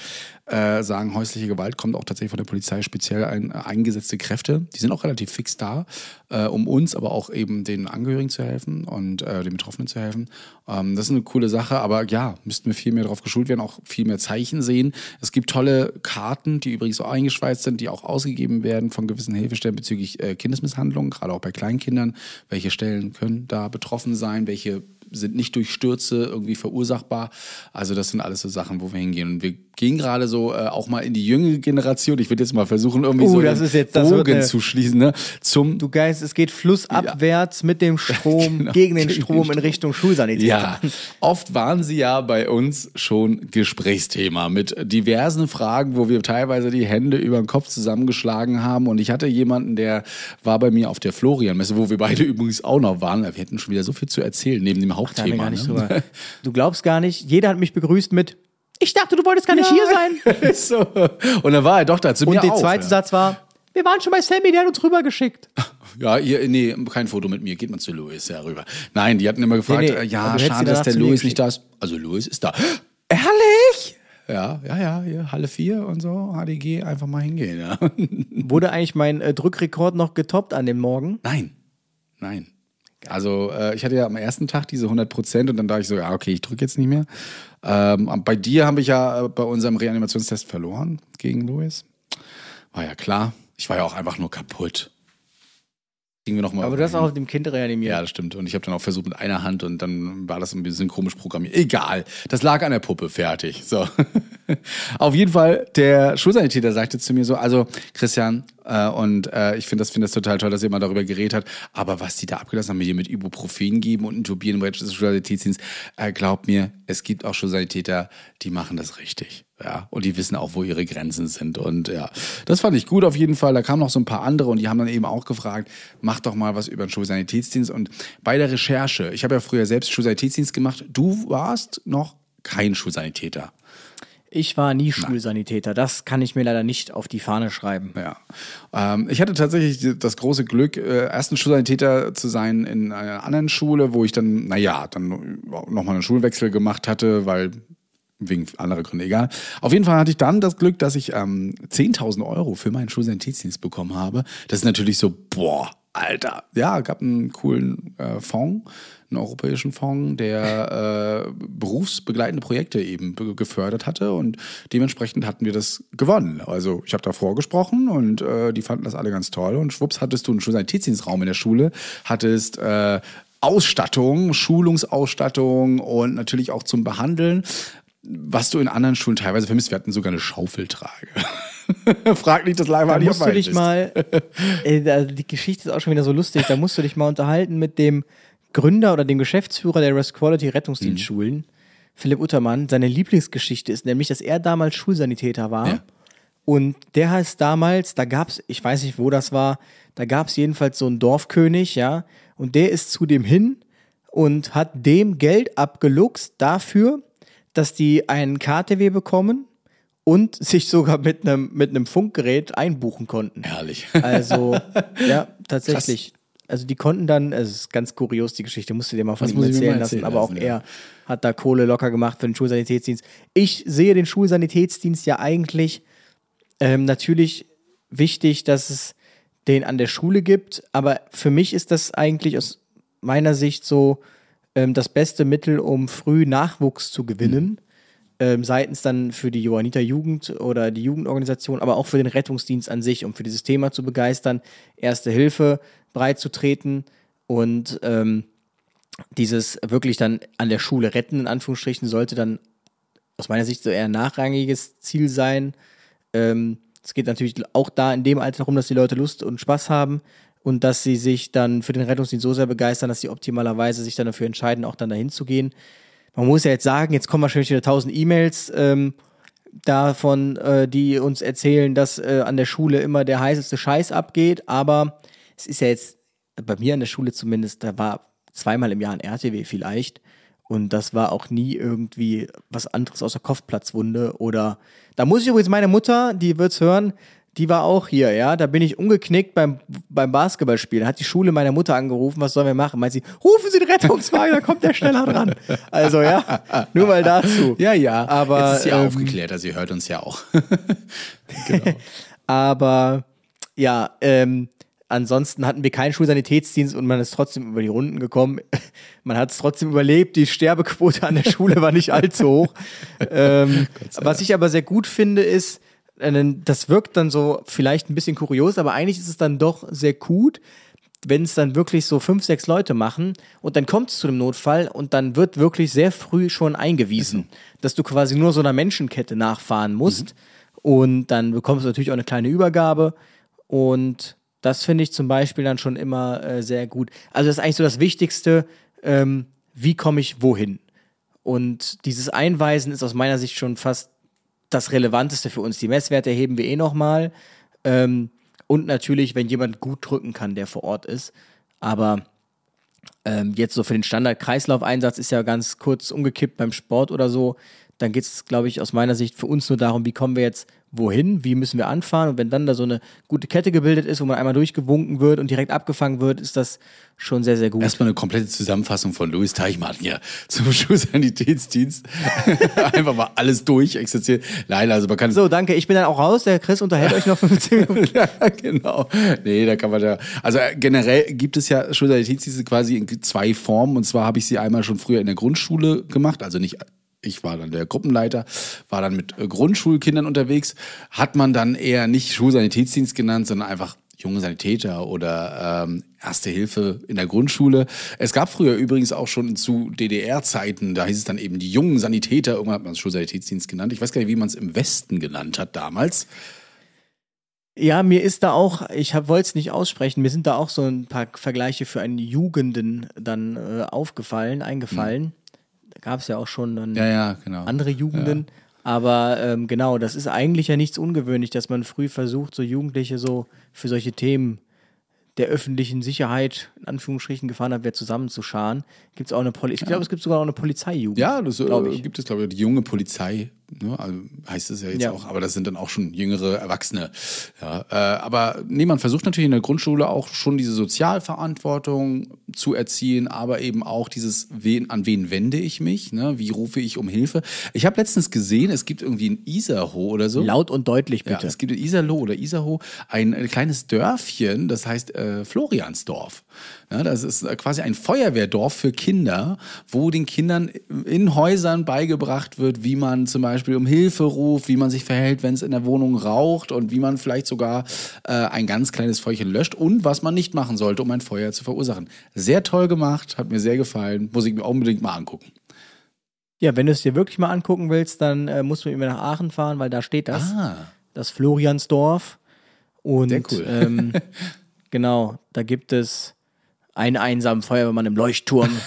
[SPEAKER 1] äh, sagen, häusliche Gewalt kommt auch tatsächlich von der Polizei speziell ein, äh, eingesetzte Kräfte. Die sind auch relativ fix da, äh, um uns, aber auch eben den Angehörigen zu helfen und äh, den Betroffenen zu helfen. Ähm, das ist eine coole Sache, aber ja, müssten wir viel mehr darauf geschult werden, auch viel mehr Zeichen sehen. Es gibt tolle Karten, die übrigens auch eingeschweißt sind, die auch ausgegeben werden von gewissen Hilfestellen bezüglich äh, Kindesmisshandlungen, gerade auch bei Kleinkindern. Welche Stellen können da betroffen sein? Welche sind nicht durch Stürze irgendwie verursachbar. Also das sind alles so Sachen, wo wir hingehen. Und wir gehen gerade so äh, auch mal in die jüngere Generation. Ich würde jetzt mal versuchen, irgendwie
[SPEAKER 2] Oh,
[SPEAKER 1] so
[SPEAKER 2] das
[SPEAKER 1] den
[SPEAKER 2] jetzt-
[SPEAKER 1] Bogen
[SPEAKER 2] eine-
[SPEAKER 1] zu schließen. Ne? Zum
[SPEAKER 2] Du Geist, es geht flussabwärts mit dem <laughs> Strom
[SPEAKER 1] Genau,
[SPEAKER 2] gegen den
[SPEAKER 1] gegen den
[SPEAKER 2] Strom in
[SPEAKER 1] Strom.
[SPEAKER 2] Richtung Schulsanität.
[SPEAKER 1] Ja, oft waren sie ja bei uns schon Gesprächsthema mit diversen Fragen, wo wir teilweise die Hände über den Kopf zusammengeschlagen haben. Und ich hatte jemanden, der war bei mir auf der Florianmesse, wo wir beide <laughs> übrigens auch noch waren. Wir hätten schon wieder so viel zu erzählen neben dem Hauptthema.
[SPEAKER 2] nicht
[SPEAKER 1] ne? <laughs>
[SPEAKER 2] Du glaubst gar nicht, jeder hat mich begrüßt mit, ich dachte, du wolltest gar nicht hier sein. <laughs>
[SPEAKER 1] so. Und dann war er doch da zu
[SPEAKER 2] Und der zweite
[SPEAKER 1] ja.
[SPEAKER 2] Satz war, Wir waren schon bei Sammy, der hat uns rübergeschickt. <laughs>
[SPEAKER 1] Ja, ihr, nee, kein Foto mit mir, geht mal zu Louis ja rüber. Nein, die hatten immer gefragt,
[SPEAKER 2] Nee, nee,
[SPEAKER 1] äh, ja, schade, dass der Louis nicht da ist. Also Louis ist da. Ehrlich? Ja, ja, ja, hier, Halle 4 und so, HDG, einfach mal hingehen, ja.
[SPEAKER 2] Wurde eigentlich mein äh, Drückrekord noch getoppt an dem Morgen?
[SPEAKER 1] Nein, nein. Also äh, ich hatte ja am ersten Tag diese 100 Prozent und dann dachte ich so, ja, okay, ich drücke jetzt nicht mehr. Ähm, bei dir habe ich ja äh, bei unserem Reanimationstest verloren gegen Louis. War ja klar. Ich war ja auch einfach nur kaputt. Kriegen wir noch mal
[SPEAKER 2] Aber du hast auch auf dem Kind reanimiert.
[SPEAKER 1] ja, das stimmt. Und ich habe dann auch versucht mit einer Hand und dann war das ein bisschen komisch programmiert. Egal. Das lag an der Puppe. Fertig. So. <laughs> Auf jeden Fall, der Schulsanitäter sagte zu mir so, also Christian, äh, und äh, ich finde das, finde das total toll, dass ihr mal darüber geredet habt, aber was die da abgelassen haben, mit mit Ibuprofen geben und intubieren im Schulsanitätsdienst, äh, glaubt mir, es gibt auch Schulsanitäter, die machen das richtig. Ja, und die wissen auch, wo ihre Grenzen sind. Und ja, das fand ich gut auf jeden Fall. Da kamen noch so ein paar andere und die haben dann eben auch gefragt, mach doch mal was über den Schulsanitätsdienst. Und bei der Recherche, ich habe ja früher selbst Schulsanitätsdienst gemacht, du warst noch kein Schulsanitäter.
[SPEAKER 2] Ich war nie Schulsanitäter. Das kann ich mir leider nicht auf die Fahne schreiben.
[SPEAKER 1] Ja. Ähm, ich hatte tatsächlich das große Glück, äh, erst ein Schulsanitäter zu sein in einer anderen Schule, wo ich dann, naja, dann nochmal einen Schulwechsel gemacht hatte, weil wegen anderer Gründe egal. Auf jeden Fall hatte ich dann das Glück, dass ich ähm, 10.000 Euro für meinen Schulsanitätsdienst bekommen habe. Das ist natürlich so, boah, Alter. Ja, gab einen coolen äh, Fonds, einen europäischen Fonds, der äh, berufsbegleitende Projekte eben be- gefördert hatte und dementsprechend hatten wir das gewonnen. Also ich habe da vorgesprochen und äh, die fanden das alle ganz toll und schwupps hattest du einen Schulsanitätsdienstraum in der Schule, hattest äh, Ausstattung, Schulungsausstattung und natürlich auch zum Behandeln, was du in anderen Schulen teilweise vermisst. Wir hatten sogar eine Schaufeltrage. <laughs> Frag nicht das live
[SPEAKER 2] Da
[SPEAKER 1] an,
[SPEAKER 2] musst du dich mal, äh, da- die Geschichte ist auch schon wieder so lustig, da musst du dich mal unterhalten mit dem Gründer oder dem Geschäftsführer der Rest Quality Rettungsdienstschulen, Philipp Uttermann. Seine Lieblingsgeschichte ist nämlich, dass er damals Schulsanitäter war.
[SPEAKER 1] Ja.
[SPEAKER 2] Und der heißt damals, da gab's, ich weiß nicht, wo das war, da gab's jedenfalls so einen Dorfkönig, ja, und der ist zu dem hin und hat dem Geld abgeluchst dafür, dass die einen KTW bekommen und sich sogar mit einem mit einem Funkgerät einbuchen konnten.
[SPEAKER 1] Herrlich.
[SPEAKER 2] Also, <laughs> ja, tatsächlich. Also die konnten dann, es ist ganz kurios, die Geschichte, musst du dir mal von
[SPEAKER 1] Das
[SPEAKER 2] ihm erzählen
[SPEAKER 1] mal
[SPEAKER 2] lassen,
[SPEAKER 1] erzählen
[SPEAKER 2] aber auch
[SPEAKER 1] lassen, ja.
[SPEAKER 2] er hat da Kohle locker gemacht für den Schulsanitätsdienst. Ich sehe den Schulsanitätsdienst ja eigentlich ähm, natürlich wichtig, dass es den an der Schule gibt, aber für mich ist das eigentlich aus meiner Sicht so ähm, das beste Mittel, um früh Nachwuchs zu gewinnen. Ähm, seitens dann für die Johanniter Jugend oder die Jugendorganisation, aber auch für den Rettungsdienst an sich, um für dieses Thema zu begeistern, Erste Hilfe breit zu treten und ähm, dieses wirklich dann an der Schule retten, in Anführungsstrichen, sollte dann aus meiner Sicht so eher ein nachrangiges Ziel sein. Ähm, es geht natürlich auch da in dem Alter darum, dass die Leute Lust und Spaß haben und dass sie sich dann für den Rettungsdienst so sehr begeistern, dass sie optimalerweise sich dann dafür entscheiden, auch dann dahin zu gehen. Man muss ja jetzt sagen, jetzt kommen wahrscheinlich wieder tausend E-Mails ähm, davon, äh, die uns erzählen, dass äh, an der Schule immer der heißeste Scheiß abgeht, aber es ist ja jetzt bei mir an der Schule zumindest, da war zweimal im Jahr ein RTW vielleicht und das war auch nie irgendwie was anderes außer Kopfplatzwunde oder da muss ich übrigens meine Mutter, die wird's hören, die war auch hier, ja, da bin ich umgeknickt beim, beim Basketballspiel. Da hat die Schule meiner Mutter angerufen, was sollen wir machen? Meint sie, rufen Sie den Rettungswagen, da kommt der schneller dran. Also ja, <laughs> nur mal dazu.
[SPEAKER 1] Ja, ja.
[SPEAKER 2] Aber,
[SPEAKER 1] Jetzt ist sie
[SPEAKER 2] ähm,
[SPEAKER 1] aufgeklärt, also sie hört uns ja auch. genau. <laughs> <laughs>
[SPEAKER 2] Aber ja, ähm, ansonsten hatten wir keinen Schulsanitätsdienst und man ist trotzdem über die Runden gekommen. Man hat es trotzdem überlebt. Die Sterbequote an der Schule war nicht allzu hoch. ähm, was ich aber sehr gut finde, ist, das wirkt dann so vielleicht ein bisschen kurios, aber eigentlich ist es dann doch sehr gut, wenn es dann wirklich so fünf, sechs Leute machen und dann kommt es zu einem Notfall und dann wird wirklich sehr früh schon eingewiesen, dass du quasi nur so einer Menschenkette nachfahren musst und dann bekommst du natürlich auch eine kleine Übergabe und das finde ich zum Beispiel dann schon immer äh, sehr gut. Also das ist eigentlich so das Wichtigste, ähm, wie komme ich wohin? Und dieses Einweisen ist aus meiner Sicht schon fast das Relevanteste für uns. Die Messwerte erheben wir eh nochmal. Ähm, und natürlich, wenn jemand gut drücken kann, der vor Ort ist. Aber ähm, jetzt so für den Standard-Kreislauf-Einsatz ist ja ganz kurz umgekippt beim Sport oder so. Dann geht es, glaube ich, aus meiner Sicht für uns nur darum, wie kommen wir jetzt wohin, wie müssen wir anfahren und wenn dann da so eine gute Kette gebildet ist, wo man einmal durchgewunken wird und direkt abgefangen wird, ist das schon sehr, sehr gut.
[SPEAKER 1] Erstmal eine komplette Zusammenfassung von Louis Teichmann hier zum <laughs> Schulsanitätsdienst. <laughs> Einfach mal alles durch existiert. Nein, also man kann.
[SPEAKER 2] So, danke. Ich bin dann auch raus. Der Chris unterhält euch noch 15 <laughs> Minuten.
[SPEAKER 1] ja, genau. Nee, da kann man ja. Also generell gibt es ja Schulsanitätsdienste quasi in zwei Formen. Und zwar habe ich sie einmal schon früher in der Grundschule gemacht, also nicht ich war dann der Gruppenleiter, war dann mit äh, Grundschulkindern unterwegs, hat man dann eher nicht Schulsanitätsdienst genannt, sondern einfach junge Sanitäter oder ähm, Erste Hilfe in der Grundschule. Es gab früher übrigens auch schon zu DDR-Zeiten, da hieß es dann eben die jungen Sanitäter, irgendwann hat man es Schulsanitätsdienst genannt. Ich weiß gar nicht, wie man es im Westen genannt hat damals.
[SPEAKER 2] Ja, mir ist da auch, ich wollte es nicht aussprechen, mir sind da auch so ein paar Vergleiche für einen Jugenden dann äh, aufgefallen, eingefallen. Hm. Gab es ja auch schon dann
[SPEAKER 1] ja, ja, genau.
[SPEAKER 2] andere Jugenden. Ja. Aber ähm, genau, das ist eigentlich ja nichts ungewöhnlich, dass man früh versucht, so Jugendliche so für solche Themen der öffentlichen Sicherheit, in Anführungsstrichen, Gefahrenabwehr zusammenzuscharen. Gibt's auch eine Poli ich glaube, es gibt sogar auch eine Polizeijugend.
[SPEAKER 1] Ja, das äh, gibt es, glaube ich, die junge Polizei Ne? Also heißt es ja jetzt ja. auch, aber das sind dann auch schon jüngere Erwachsene. Ja, äh, aber nee, man versucht natürlich in der Grundschule auch schon diese Sozialverantwortung zu erzielen, aber eben auch dieses, wen, an wen wende ich mich, ne? wie rufe ich um Hilfe. Ich habe letztens gesehen, es gibt irgendwie in Isaho oder so.
[SPEAKER 2] Laut und deutlich bitte.
[SPEAKER 1] Ja, es gibt in Iserloh oder Isaho ein, ein kleines Dörfchen, das heißt äh, Floriansdorf. Ja, das ist quasi ein Feuerwehrdorf für Kinder, wo den Kindern in Häusern beigebracht wird, wie man zum Beispiel um Hilfe ruft, wie man sich verhält, wenn es in der Wohnung raucht und wie man vielleicht sogar äh, ein ganz kleines Feuerchen löscht und was man nicht machen sollte, um ein Feuer zu verursachen. Sehr toll gemacht, hat mir sehr gefallen, muss ich mir unbedingt mal angucken.
[SPEAKER 2] Ja, wenn du es dir wirklich mal angucken willst, dann äh, musst du immer nach Aachen fahren, weil da steht das. Ah. Das Floriansdorf. Und Sehr cool. ähm, <laughs> genau, da gibt es einen einsamen Feuerwehrmann im Leuchtturm. <laughs>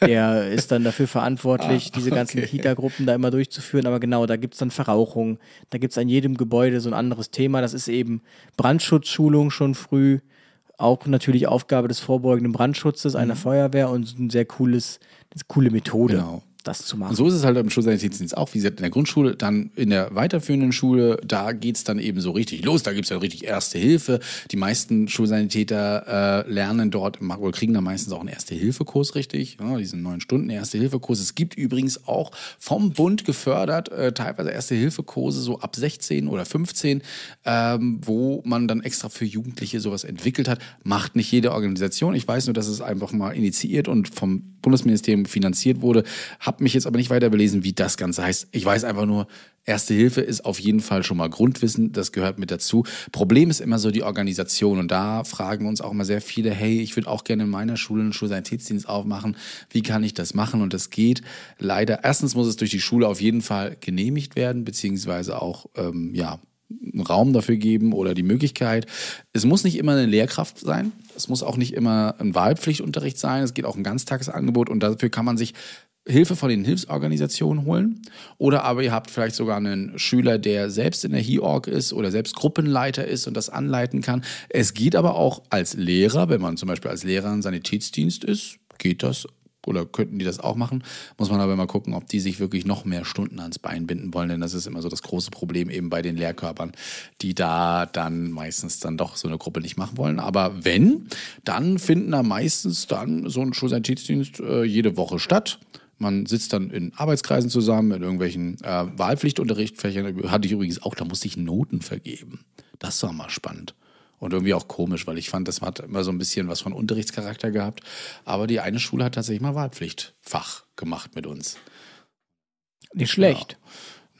[SPEAKER 2] Der ist dann dafür verantwortlich, ah, diese ganzen okay. Kita-Gruppen da immer durchzuführen. Aber genau, da gibt es dann Verrauchung. Da gibt es an jedem Gebäude so ein anderes Thema. Das ist eben Brandschutzschulung schon früh. Auch natürlich Aufgabe des vorbeugenden Brandschutzes einer mhm. Feuerwehr und ein sehr cooles, eine coole Methode. Genau das zu machen.
[SPEAKER 1] Und so ist es halt im Schulsanitätsdienst auch, wie gesagt, in der Grundschule, dann in der weiterführenden Schule, da geht es dann eben so richtig los, da gibt es ja richtig Erste Hilfe. Die meisten Schulsanitäter äh, lernen dort, oder kriegen da meistens auch einen Erste-Hilfe-Kurs richtig, ja, diesen neun Stunden Erste-Hilfe-Kurs. Es gibt übrigens auch vom Bund gefördert, äh, teilweise Erste-Hilfe-Kurse so ab 16 oder 15, ähm, wo man dann extra für Jugendliche sowas entwickelt hat. Macht nicht jede Organisation. Ich weiß nur, dass es einfach mal initiiert und vom Bundesministerium finanziert wurde. Hab mich jetzt aber nicht weiter belesen, wie das Ganze heißt. Ich weiß einfach nur, Erste Hilfe ist auf jeden Fall schon mal Grundwissen, das gehört mit dazu. Problem ist immer so die Organisation und da fragen uns auch immer sehr viele, hey, ich würde auch gerne in meiner Schule einen Schulsanitätsdienst aufmachen. Wie kann ich das machen? Und das geht leider. Erstens muss es durch die Schule auf jeden Fall genehmigt werden, beziehungsweise auch, ähm, ja, einen Raum dafür geben oder die Möglichkeit. Es muss nicht immer eine Lehrkraft sein. Es muss auch nicht immer ein Wahlpflichtunterricht sein. Es geht auch ein Ganztagsangebot und dafür kann man sich Hilfe von den Hilfsorganisationen holen. Oder aber ihr habt vielleicht sogar einen Schüler, der selbst in der HIORG ist oder selbst Gruppenleiter ist und das anleiten kann. Es geht aber auch als Lehrer, wenn man zum Beispiel als Lehrer im Sanitätsdienst ist, geht das oder könnten die das auch machen. Muss man aber mal gucken, ob die sich wirklich noch mehr Stunden ans Bein binden wollen, denn das ist immer so das große Problem eben bei den Lehrkörpern, die da dann meistens dann doch so eine Gruppe nicht machen wollen. Aber wenn, dann finden da meistens dann so ein Schulsanitätsdienst äh, jede Woche statt. Man sitzt dann in Arbeitskreisen zusammen, in irgendwelchen äh, Wahlpflichtunterrichtfächern. Hatte ich übrigens auch, da musste ich Noten vergeben. Das war mal spannend. Und irgendwie auch komisch, weil ich fand, das hat immer so ein bisschen was von Unterrichtscharakter gehabt. Aber die eine Schule hat tatsächlich mal Wahlpflichtfach gemacht mit uns.
[SPEAKER 2] Nicht schlecht.
[SPEAKER 1] Ja.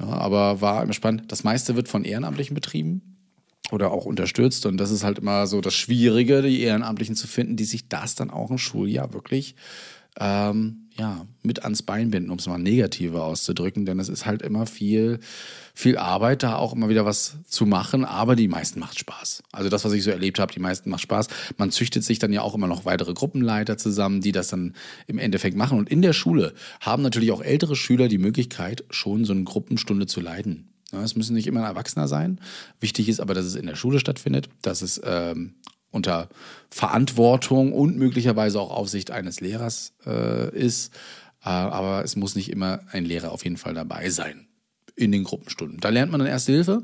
[SPEAKER 1] Ja, aber war immer spannend. Das meiste wird von Ehrenamtlichen betrieben oder auch unterstützt. Und das ist halt immer so das Schwierige, die Ehrenamtlichen zu finden, die sich das dann auch im Schuljahr wirklich ähm, ja, mit ans Bein binden, um es mal negativer auszudrücken, denn es ist halt immer viel, viel Arbeit, da auch immer wieder was zu machen, aber die meisten macht Spaß. Also das, was ich so erlebt habe, die meisten macht Spaß. Man züchtet sich dann ja auch immer noch weitere Gruppenleiter zusammen, die das dann im Endeffekt machen. Und in der Schule haben natürlich auch ältere Schüler die Möglichkeit, schon so eine Gruppenstunde zu leiten. es müssen nicht immer ein Erwachsener sein. Wichtig ist aber, dass es in der Schule stattfindet, dass es ähm, unter Verantwortung und möglicherweise auch Aufsicht eines Lehrers äh, ist. Äh, aber es muss nicht immer ein Lehrer auf jeden Fall dabei sein. in den Gruppenstunden. Da lernt man dann Erste Hilfe.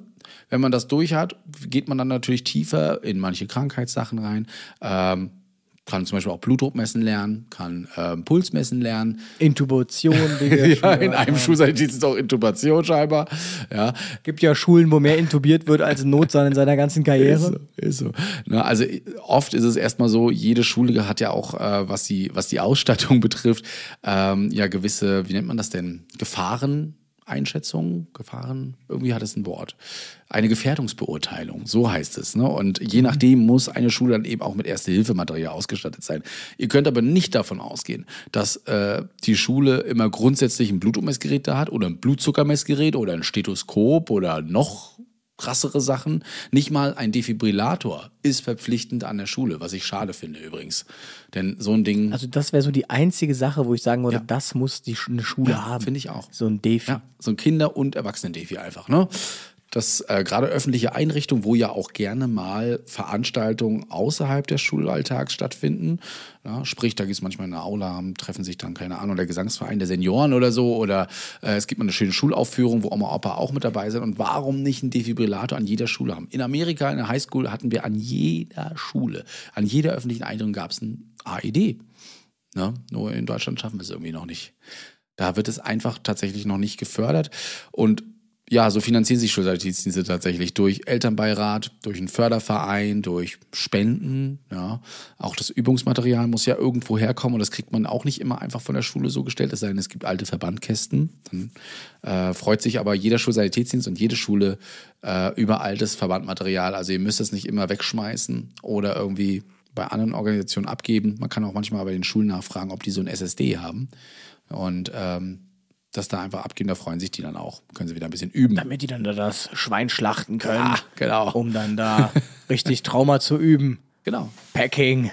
[SPEAKER 1] Wenn man das durch hat, geht man dann natürlich tiefer in manche Krankheitssachen rein. Ähm, kann zum Beispiel auch Blutdruck messen lernen, kann ähm, Puls messen lernen.
[SPEAKER 2] Intubation, <laughs> Dinge.
[SPEAKER 1] ja, in einem Schulsanitätsdienst ist auch Intubation scheinbar. Ja,
[SPEAKER 2] Gibt ja Schulen, wo mehr intubiert wird als in Notsan in seiner ganzen
[SPEAKER 1] Ist
[SPEAKER 2] Karriere.
[SPEAKER 1] so, ist so. Na, also oft ist es erstmal so, jede Schule hat ja auch, äh, was, die, was die Ausstattung <laughs> betrifft, ähm, ja gewisse, wie nennt man das denn, Gefahren. Einschätzung, Gefahren, irgendwie hat es ein Wort. Eine Gefährdungsbeurteilung, so heißt es. Ne? Und je nachdem muss eine Schule dann eben auch mit Erste-Hilfematerial ausgestattet sein. Ihr könnt aber nicht davon ausgehen, dass äh, die Schule immer grundsätzlich ein Blutdruckmessgerät da hat oder ein Blutzuckermessgerät oder ein Stethoskop oder noch krassere Sachen. Nicht mal ein Defibrillator ist verpflichtend an der Schule, was ich schade finde übrigens. Denn so ein Ding,
[SPEAKER 2] Also das wäre so die einzige Sache, wo ich sagen würde,
[SPEAKER 1] Ja.
[SPEAKER 2] das muss die eine Schule
[SPEAKER 1] Ja,
[SPEAKER 2] haben.
[SPEAKER 1] finde ich auch.
[SPEAKER 2] So ein Defi.
[SPEAKER 1] ja, so ein Kinder- und Erwachsenen-Defi einfach, ne? Dass äh, gerade öffentliche Einrichtungen, wo ja auch gerne mal Veranstaltungen außerhalb des Schulalltags stattfinden, ja, sprich, da gibt es manchmal eine Aula, treffen sich dann, keine Ahnung, der Gesangsverein der Senioren oder so, oder äh, es gibt mal eine schöne Schulaufführung, wo Oma Opa auch mit dabei sind. Und warum nicht einen Defibrillator an jeder Schule haben? In Amerika, in der Highschool, hatten wir an jeder Schule, an jeder öffentlichen Einrichtung gab es ein AED. Ne? Nur in Deutschland schaffen wir es irgendwie noch nicht. Da wird es einfach tatsächlich noch nicht gefördert. Und ja, so finanzieren sich Schulsanitätsdienste tatsächlich durch Elternbeirat, durch einen Förderverein, durch Spenden. Ja, auch das Übungsmaterial muss ja irgendwo herkommen und das kriegt man auch nicht immer einfach von der Schule so gestellt. Es sei denn, es gibt alte Verbandkästen. Dann äh, freut sich aber jeder Schulsanitätsdienst und jede Schule äh, über altes Verbandmaterial. Also ihr müsst es nicht immer wegschmeißen oder irgendwie bei anderen Organisationen abgeben. Man kann auch manchmal bei den Schulen nachfragen, ob die so ein SSD haben. Und ähm, das da einfach abgeben, da freuen sich die dann auch. Können sie wieder ein bisschen üben.
[SPEAKER 2] Damit die dann da das Schwein schlachten können.
[SPEAKER 1] Ja, genau.
[SPEAKER 2] Um dann da <laughs> richtig Trauma zu üben.
[SPEAKER 1] Genau.
[SPEAKER 2] Packing.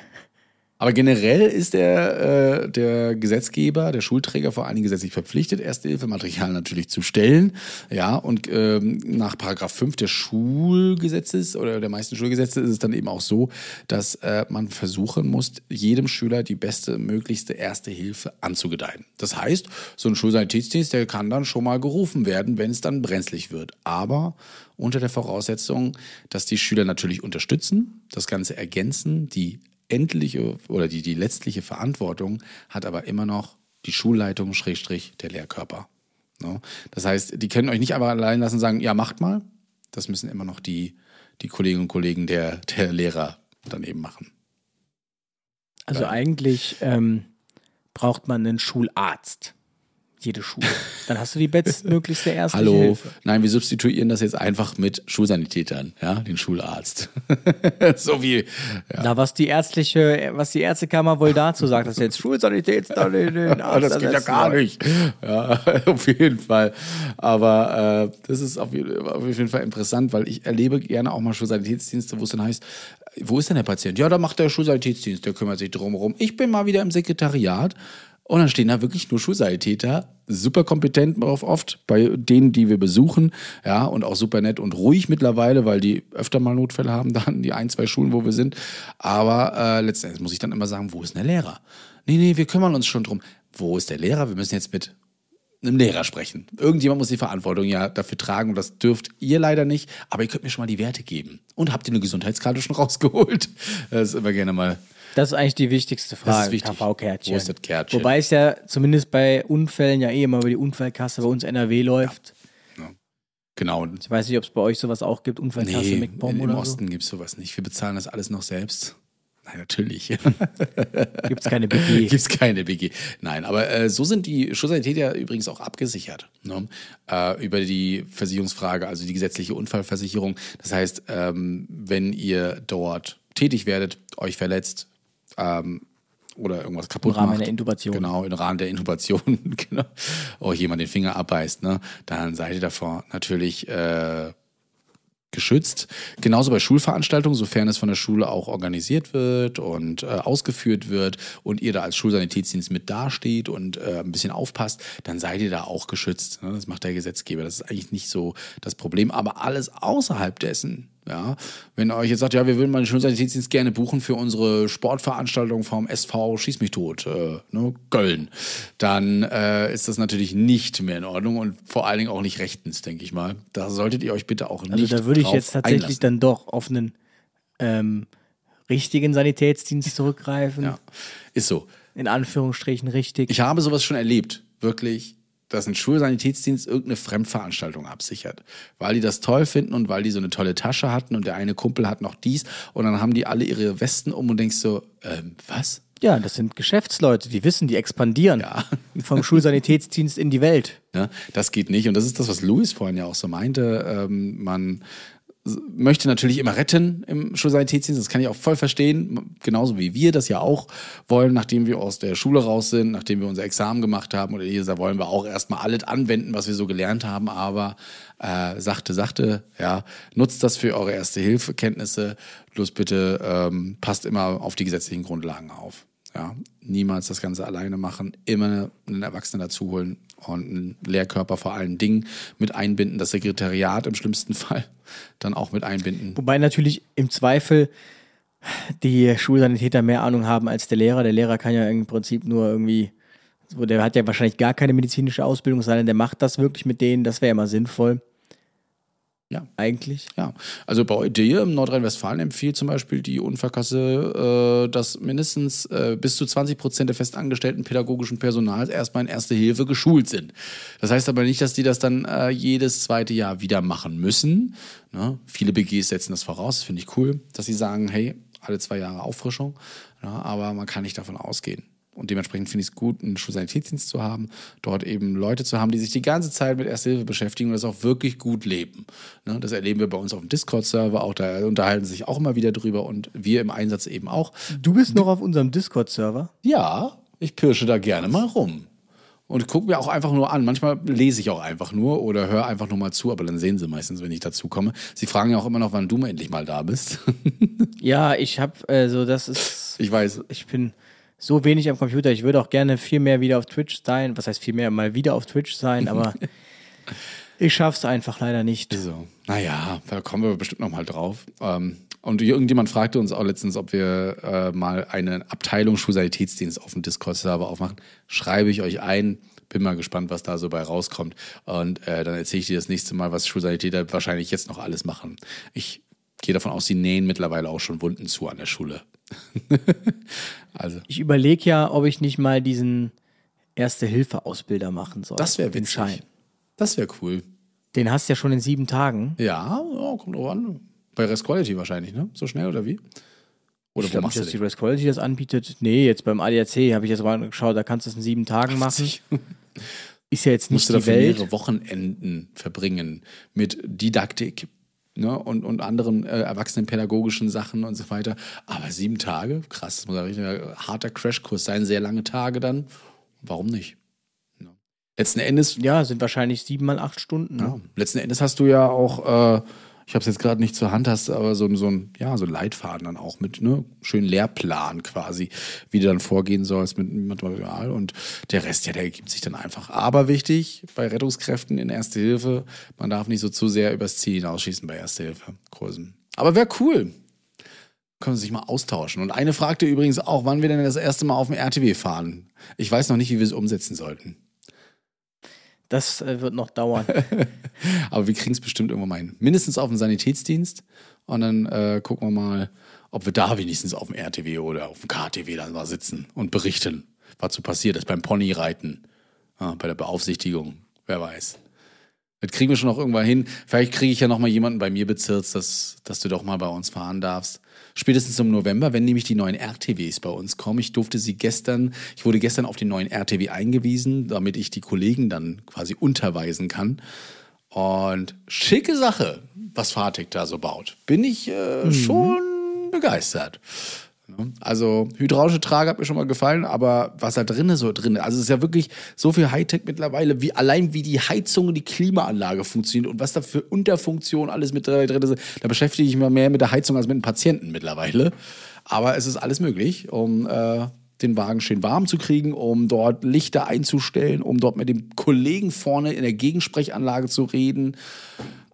[SPEAKER 1] Aber generell ist der, äh, der Gesetzgeber, der Schulträger vor allen Dingen gesetzlich verpflichtet, Erste-Hilfe-Material natürlich zu stellen. Ja, und ähm, nach Paragraph 5 des Schulgesetzes oder der meisten Schulgesetze ist es dann eben auch so, dass äh, man versuchen muss, jedem Schüler die beste, möglichste Erste Hilfe anzugedeihen. Das heißt, so ein Schulsanitätsdienst, der kann dann schon mal gerufen werden, wenn es dann brenzlig wird. Aber unter der Voraussetzung, dass die Schüler natürlich unterstützen, das Ganze ergänzen, die endliche oder die, die letztliche Verantwortung hat aber immer noch die Schulleitung, Schrägstrich, der Lehrkörper. Ne? Das heißt, die können euch nicht einfach allein lassen und sagen, ja, macht mal. Das müssen immer noch die, die Kolleginnen und Kollegen der, der Lehrer dann eben machen.
[SPEAKER 2] Also eigentlich ähm, braucht man einen Schularzt. Jede Schule. Dann hast du die bestmöglichste <laughs> erste
[SPEAKER 1] Hallo,
[SPEAKER 2] Hilfe.
[SPEAKER 1] nein, wir substituieren das jetzt einfach mit Schulsanitätern, ja, den Schularzt. <laughs> so wie, ja.
[SPEAKER 2] Na, was die ärztliche, was die Ärztekammer wohl dazu sagt, dass jetzt Schulsanitäts dann den, den Arzt
[SPEAKER 1] das geht ja gar nicht. Ja, <laughs> auf jeden Fall. Aber äh, das ist auf jeden, auf jeden Fall interessant, weil ich erlebe gerne auch mal Schulsanitätsdienste, wo es dann heißt, wo ist denn der Patient? Ja, da macht der Schulsanitätsdienst, der kümmert sich drum rum. Ich bin mal wieder im Sekretariat. Und dann stehen da wirklich nur Schulsanitäter, super kompetent oft bei denen, die wir besuchen, ja, und auch super nett und ruhig mittlerweile, weil die öfter mal Notfälle haben, <laughs> dann die ein, zwei Schulen, wo wir sind. Aber äh, letztendlich muss ich dann immer sagen, wo ist der Lehrer? Nee, nee, wir kümmern uns schon drum. Wo ist der Lehrer? Wir müssen jetzt mit einem Lehrer sprechen. Irgendjemand muss die Verantwortung ja dafür tragen und das dürft ihr leider nicht. Aber ihr könnt mir schon mal die Werte geben. Und habt ihr eine Gesundheitskarte schon rausgeholt? Das ist immer gerne mal.
[SPEAKER 2] Das ist eigentlich die wichtigste Frage.
[SPEAKER 1] Das ist wichtig.
[SPEAKER 2] KV-Kärtchen.
[SPEAKER 1] Wo ist das Kärtchen?
[SPEAKER 2] Wobei es ja zumindest bei Unfällen ja eh immer über die Unfallkasse bei uns NRW läuft.
[SPEAKER 1] Genau.
[SPEAKER 2] Ich weiß nicht, ob es bei euch sowas auch gibt, Unfallkasse
[SPEAKER 1] Nee,
[SPEAKER 2] MacPom
[SPEAKER 1] im
[SPEAKER 2] oder
[SPEAKER 1] Osten gibt's sowas nicht. Wir bezahlen das alles noch selbst. Nein, natürlich.
[SPEAKER 2] so. Gibt es keine BG.
[SPEAKER 1] Gibt's keine BG. <laughs> Nein, aber äh, so sind die Schulsanität ja übrigens auch abgesichert. Ne? Äh, über die Versicherungsfrage, also die gesetzliche Unfallversicherung. Das heißt, ähm, wenn ihr dort tätig werdet, euch verletzt, ähm, oder irgendwas kaputt
[SPEAKER 2] Im Rahmen
[SPEAKER 1] macht.
[SPEAKER 2] einer Intubation.
[SPEAKER 1] Genau, im Rahmen der Intubation, <laughs> genau. Euch jemand den Finger abbeißt, ne? Dann seid ihr davor natürlich äh, geschützt. Genauso bei Schulveranstaltungen, sofern es von der Schule auch organisiert wird und äh, ausgeführt wird und ihr da als Schulsanitätsdienst mit dasteht und äh, ein bisschen aufpasst, dann seid ihr da auch geschützt. Ne? Das macht der Gesetzgeber. Das ist eigentlich nicht so das Problem. Aber alles außerhalb dessen, Ja, wenn ihr euch jetzt sagt, ja, wir würden mal den Schulsanitätsdienst gerne buchen für unsere Sportveranstaltung vom SV Schieß mich tot, äh, ne, Köln, dann äh, ist das natürlich nicht mehr in Ordnung und vor allen Dingen auch nicht rechtens, denke ich mal. Da solltet ihr euch bitte auch
[SPEAKER 2] Also
[SPEAKER 1] nicht
[SPEAKER 2] da würde ich jetzt tatsächlich
[SPEAKER 1] einlassen.
[SPEAKER 2] dann doch auf einen ähm, richtigen Sanitätsdienst zurückgreifen.
[SPEAKER 1] Ja, ist so.
[SPEAKER 2] In Anführungsstrichen richtig.
[SPEAKER 1] Ich habe sowas schon erlebt, wirklich, dass ein Schulsanitätsdienst irgendeine Fremdveranstaltung absichert. Weil die das toll finden und weil die so eine tolle Tasche hatten und der eine Kumpel hat noch dies und dann haben die alle ihre Westen um und denkst so, ähm, was?
[SPEAKER 2] ja, das sind Geschäftsleute, die wissen, die expandieren
[SPEAKER 1] Ja. <laughs>
[SPEAKER 2] vom Schulsanitätsdienst in die Welt.
[SPEAKER 1] Ja, das geht nicht. Und das ist das, was Louis vorhin ja auch so meinte. Ähm, man möchte natürlich immer retten im Schulsanitätsdienst. Das kann ich auch voll verstehen. Genauso wie wir das ja auch wollen, nachdem wir aus der Schule raus sind, nachdem wir unser Examen gemacht haben. Oder da wollen wir auch erstmal alles anwenden, was wir so gelernt haben. Aber äh, sachte, sachte, ja, nutzt das für eure Erste-Hilfe-Kenntnisse. Bloß bitte ähm, passt immer auf die gesetzlichen Grundlagen auf. Ja, niemals das Ganze alleine machen, immer einen Erwachsenen dazu holen und einen Lehrkörper vor allen Dingen mit einbinden, das Sekretariat im schlimmsten <laughs> Fall dann auch mit einbinden.
[SPEAKER 2] Wobei natürlich im Zweifel die Schulsanitäter mehr Ahnung haben als der Lehrer. Der Lehrer kann ja im Prinzip nur irgendwie, der hat ja wahrscheinlich gar keine medizinische Ausbildung, denn, der macht das wirklich mit denen. Das wäre ja mal sinnvoll.
[SPEAKER 1] Ja.
[SPEAKER 2] Eigentlich.
[SPEAKER 1] Ja, also bei dir im Nordrhein-Westfalen empfiehlt zum Beispiel die Unfallkasse, äh, dass mindestens äh, bis zu 20 Prozent der festangestellten pädagogischen Personals erstmal in Erste Hilfe geschult sind. Das heißt aber nicht, dass die das dann äh, jedes zweite Jahr wieder machen müssen. Ne? Viele BGs setzen das voraus, das finde ich cool, dass sie sagen, hey, alle zwei Jahre Auffrischung. Ja, aber man kann nicht davon ausgehen. Und dementsprechend finde ich es gut, einen Schulsanitätsdienst zu haben, dort eben Leute zu haben, die sich die ganze Zeit mit Erste Hilfe beschäftigen und das auch wirklich gut leben. Ne, das erleben wir bei uns auf dem Discord-Server, auch da unterhalten sie sich auch immer wieder drüber und wir im Einsatz eben auch.
[SPEAKER 2] Du bist noch auf unserem Discord-Server.
[SPEAKER 1] Ja, ich pirsche da gerne mal rum. Und gucke mir auch einfach nur an. Manchmal lese ich auch einfach nur oder höre einfach nur mal zu, aber dann sehen sie meistens, wenn ich dazu komme. Sie fragen ja auch immer noch, wann du mal endlich mal da bist. <laughs>
[SPEAKER 2] Ja, ich habe, also das ist,
[SPEAKER 1] ich weiß,
[SPEAKER 2] ich bin so wenig am Computer. Ich würde auch gerne viel mehr wieder auf Twitch sein. Was heißt viel mehr mal wieder auf Twitch sein, aber <laughs> ich schaff's einfach leider nicht.
[SPEAKER 1] So, naja, da kommen wir bestimmt noch mal drauf. Ähm, und irgendjemand fragte uns auch letztens, ob wir äh, mal eine Abteilung Schulsanitätsdienst auf dem Discord-Server aufmachen. Schreibe ich euch ein. Bin mal gespannt, was da so bei rauskommt. Und äh, dann erzähle ich dir das nächste Mal, was Schulsanitäter wahrscheinlich jetzt noch alles machen. Ich gehe davon aus, sie nähen mittlerweile auch schon Wunden zu an der Schule. <laughs> also,
[SPEAKER 2] Ich überlege ja, ob ich nicht mal diesen Erste-Hilfe-Ausbilder machen soll.
[SPEAKER 1] das wäre witzig.
[SPEAKER 2] Schein.
[SPEAKER 1] Das wäre cool.
[SPEAKER 2] Den hast du ja schon in sieben Tagen.
[SPEAKER 1] Ja, ja, kommt drauf an. Bei Rest Quality wahrscheinlich, ne? So schnell oder wie? Oder
[SPEAKER 2] ich
[SPEAKER 1] wo machst
[SPEAKER 2] nicht, dass
[SPEAKER 1] du
[SPEAKER 2] die
[SPEAKER 1] den?
[SPEAKER 2] Rest Quality das anbietet. Nee, jetzt beim ADAC habe ich jetzt mal geschaut, da kannst du es in sieben Tagen machen. Ist ja jetzt nicht
[SPEAKER 1] musst du
[SPEAKER 2] die
[SPEAKER 1] dafür
[SPEAKER 2] Welt.
[SPEAKER 1] mehrere Wochenenden verbringen mit Didaktik ne, und, und anderen äh, erwachsenenpädagogischen Sachen und so weiter. Aber sieben Tage, krass, das muss ein richtiger harter Crashkurs sein, sehr lange Tage dann. Warum nicht? Ja. Letzten Endes,
[SPEAKER 2] Ja, sind wahrscheinlich sieben mal acht Stunden. Ne?
[SPEAKER 1] ja, letzten Endes hast du ja auch, äh, ich habe es jetzt gerade nicht zur Hand, hast aber so, so ein ja, so ein Leitfaden dann auch mit ne, schönen Lehrplan quasi, wie du dann vorgehen sollst mit Material und der Rest, ja, der ergibt sich dann einfach. Aber wichtig bei Rettungskräften in Erste Hilfe, man darf nicht so zu sehr übers Ziel hinausschießen bei Erste Hilfe Kursen. Aber wäre cool. Können Sie sich mal austauschen. Und eine fragte übrigens auch, wann wir denn das erste Mal auf dem RTW fahren. Ich weiß noch nicht, wie wir es umsetzen sollten.
[SPEAKER 2] Das äh, wird noch dauern. <laughs>
[SPEAKER 1] Aber wir kriegen es bestimmt irgendwann mal hin. Mindestens auf dem Sanitätsdienst. Und dann äh, gucken wir mal, ob wir da wenigstens auf dem RTW oder auf dem KTW dann mal sitzen und berichten, was so passiert ist beim Ponyreiten, ja, bei der Beaufsichtigung. Wer weiß. Das kriegen wir schon noch irgendwann hin. Vielleicht kriege ich ja noch mal jemanden bei mir bezirzt, dass, dass du doch mal bei uns fahren darfst. Spätestens im November, wenn nämlich die neuen RTWs bei uns kommen. Ich durfte sie gestern, ich wurde gestern auf den neuen RTW eingewiesen, damit ich die Kollegen dann quasi unterweisen kann. Und schicke Sache, was Fahrtec da so baut. Bin ich äh, schon begeistert. Ne? Also hydraulische Trage hat mir schon mal gefallen, aber was da drinne so drin, also es ist ja wirklich so viel Hightech mittlerweile, wie allein wie die Heizung und die Klimaanlage funktioniert und was da für Unterfunktionen alles mit drin ist. Da beschäftige ich mich mehr mit der Heizung als mit dem Patienten mittlerweile. Aber es ist alles möglich, um äh, den Wagen schön warm zu kriegen, um dort Lichter einzustellen, um dort mit dem Kollegen vorne in der Gegensprechanlage zu reden.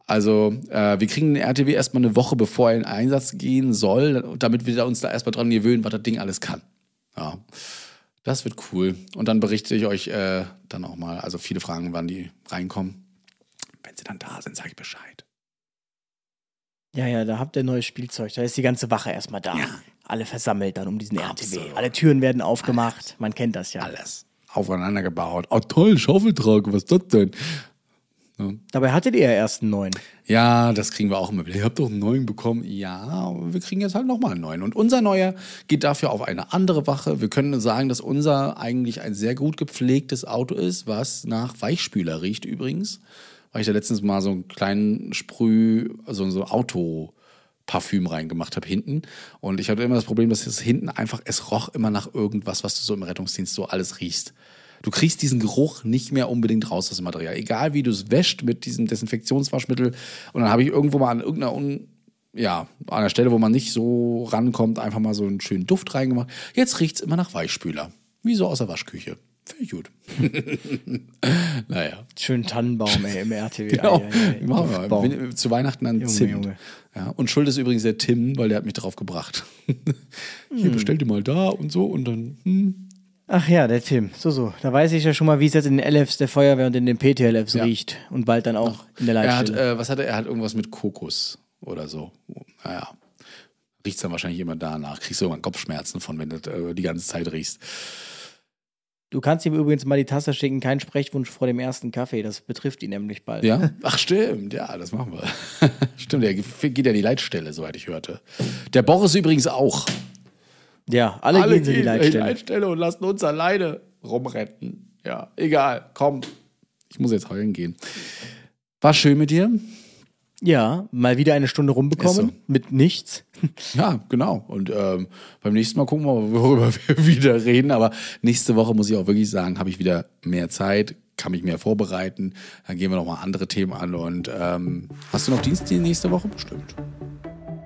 [SPEAKER 1] Also äh, wir kriegen den RTW erstmal eine Woche, bevor er in Einsatz gehen soll, damit wir uns da erstmal dran gewöhnen, was das Ding alles kann. Ja, das wird cool. Und dann berichte ich euch äh, dann auch mal, also viele Fragen, wann die reinkommen. Wenn sie dann da sind, sage ich Bescheid.
[SPEAKER 2] Ja, ja, da habt ihr neues Spielzeug. Da ist die ganze Wache erstmal da.
[SPEAKER 1] Ja.
[SPEAKER 2] Alle versammelt dann um diesen
[SPEAKER 1] Absolut.
[SPEAKER 2] RTW. Alle Türen werden aufgemacht. Man kennt das ja.
[SPEAKER 1] Alles aufeinander gebaut. Oh toll, Schaufeltrag, was ist das denn?
[SPEAKER 2] Dabei hattet ihr ja erst einen neuen.
[SPEAKER 1] Ja, das kriegen wir auch immer wieder. Ihr habt doch einen neuen bekommen. Ja, wir kriegen jetzt halt nochmal einen neuen. Und unser neuer geht dafür auf eine andere Wache. Wir können sagen, dass unser eigentlich ein sehr gut gepflegtes Auto ist, was nach Weichspüler riecht übrigens. Weil ich da letztens mal so einen kleinen Sprüh, also so ein Autoparfüm reingemacht habe hinten. Und ich hatte immer das Problem, dass es hinten einfach, es roch immer nach irgendwas, was du so im Rettungsdienst so alles riechst. Du kriegst diesen Geruch nicht mehr unbedingt raus aus dem Material. Egal wie du es wäscht mit diesem Desinfektionswaschmittel. Und dann habe ich irgendwo mal an irgendeiner Un ja, an der Stelle, wo man nicht so rankommt, einfach mal so einen schönen Duft reingemacht. Jetzt riecht es immer nach Weichspüler. Wie so aus der Waschküche. Finde ich gut. <laughs> naja.
[SPEAKER 2] Schönen Tannenbaum ey, im RTW. <laughs>
[SPEAKER 1] Genau. Machen wir. Wenn- Zu Weihnachten dann
[SPEAKER 2] Junge,
[SPEAKER 1] Zimt.
[SPEAKER 2] Junge.
[SPEAKER 1] Ja, und Schuld ist übrigens der Tim, weil der hat mich drauf gebracht. <laughs>
[SPEAKER 2] Hm.
[SPEAKER 1] Hier, bestell dir mal da und so und dann, hm.
[SPEAKER 2] Ach ja, der Tim. So, so. Da weiß ich ja schon mal, wie es jetzt in den LFs der Feuerwehr und in den PTLFs
[SPEAKER 1] Ja.
[SPEAKER 2] riecht. Und bald dann auch in der
[SPEAKER 1] Er hat,
[SPEAKER 2] Leitstelle.
[SPEAKER 1] äh, was hat er? Er hat irgendwas mit Kokos oder so. Naja. Riecht's dann wahrscheinlich immer danach. Kriegst du irgendwann Kopfschmerzen von, wenn du äh, die ganze Zeit riechst.
[SPEAKER 2] du kannst ihm übrigens mal die Tasse schicken. Kein Sprechwunsch vor dem ersten Kaffee. Das betrifft ihn nämlich bald.
[SPEAKER 1] Ja? Ach, stimmt. Ja, das machen wir. <laughs> stimmt, der geht ja die Leitstelle, soweit ich hörte. Der Boris übrigens auch.
[SPEAKER 2] Ja, alle, gehen sie in die Leitstelle.
[SPEAKER 1] Leitstelle und lassen uns alleine rumretten. Ja, egal. Komm. Ich muss jetzt heulen gehen. War schön mit dir.
[SPEAKER 2] Ja, mal wieder eine Stunde rumbekommen.
[SPEAKER 1] So.
[SPEAKER 2] Mit nichts.
[SPEAKER 1] Ja, genau. Und ähm, beim nächsten Mal gucken wir, worüber <laughs> wir wieder reden. Aber nächste Woche muss ich auch wirklich sagen, habe ich wieder mehr Zeit, kann mich mehr vorbereiten. Dann gehen wir nochmal andere Themen an. Und ähm, hast du noch Dienst die nächste Woche? Bestimmt.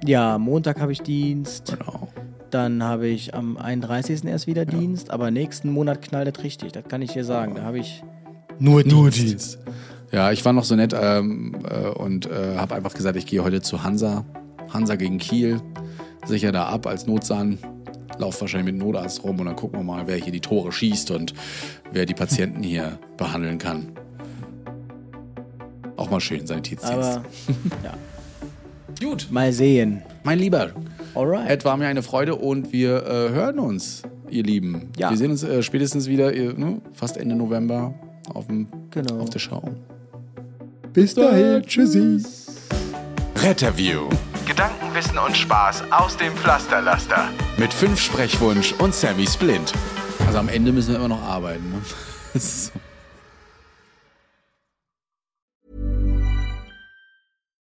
[SPEAKER 2] Ja, Montag habe ich Dienst.
[SPEAKER 1] Genau.
[SPEAKER 2] Dann habe ich am 31. erst wieder Dienst. Aber nächsten Monat knallt es richtig. Das kann ich dir sagen. Da habe ich nur Dienst.
[SPEAKER 1] Ja, ich war noch so nett ähm, äh, und äh, habe einfach gesagt, ich gehe heute zu Hansa. Hansa gegen Kiel. Sicher da ab als Notsahn. Lauf wahrscheinlich mit Notarzt rum und dann gucken wir mal, wer hier die Tore schießt und wer die Patienten hier <laughs> behandeln kann. Auch mal schön, Sanitätsdienst.
[SPEAKER 2] Aber <laughs> ja,
[SPEAKER 1] Gut.
[SPEAKER 2] mal sehen.
[SPEAKER 1] Mein Lieber,
[SPEAKER 2] Alright.
[SPEAKER 1] es war mir eine Freude und wir äh, hören uns, ihr Lieben.
[SPEAKER 2] Ja.
[SPEAKER 1] Wir sehen uns äh, spätestens wieder, äh, ne, fast Ende November auf, dem,
[SPEAKER 2] Genau.
[SPEAKER 1] auf der Show.
[SPEAKER 2] Bis dahin. Tschüssi.
[SPEAKER 3] Retterview
[SPEAKER 6] Gedanken, Wissen und Spaß aus dem Pflasterlaster.
[SPEAKER 3] mit fünf Sprechwunsch und Sammy Splint.
[SPEAKER 1] Also am Ende müssen wir immer noch arbeiten. Ne? <laughs>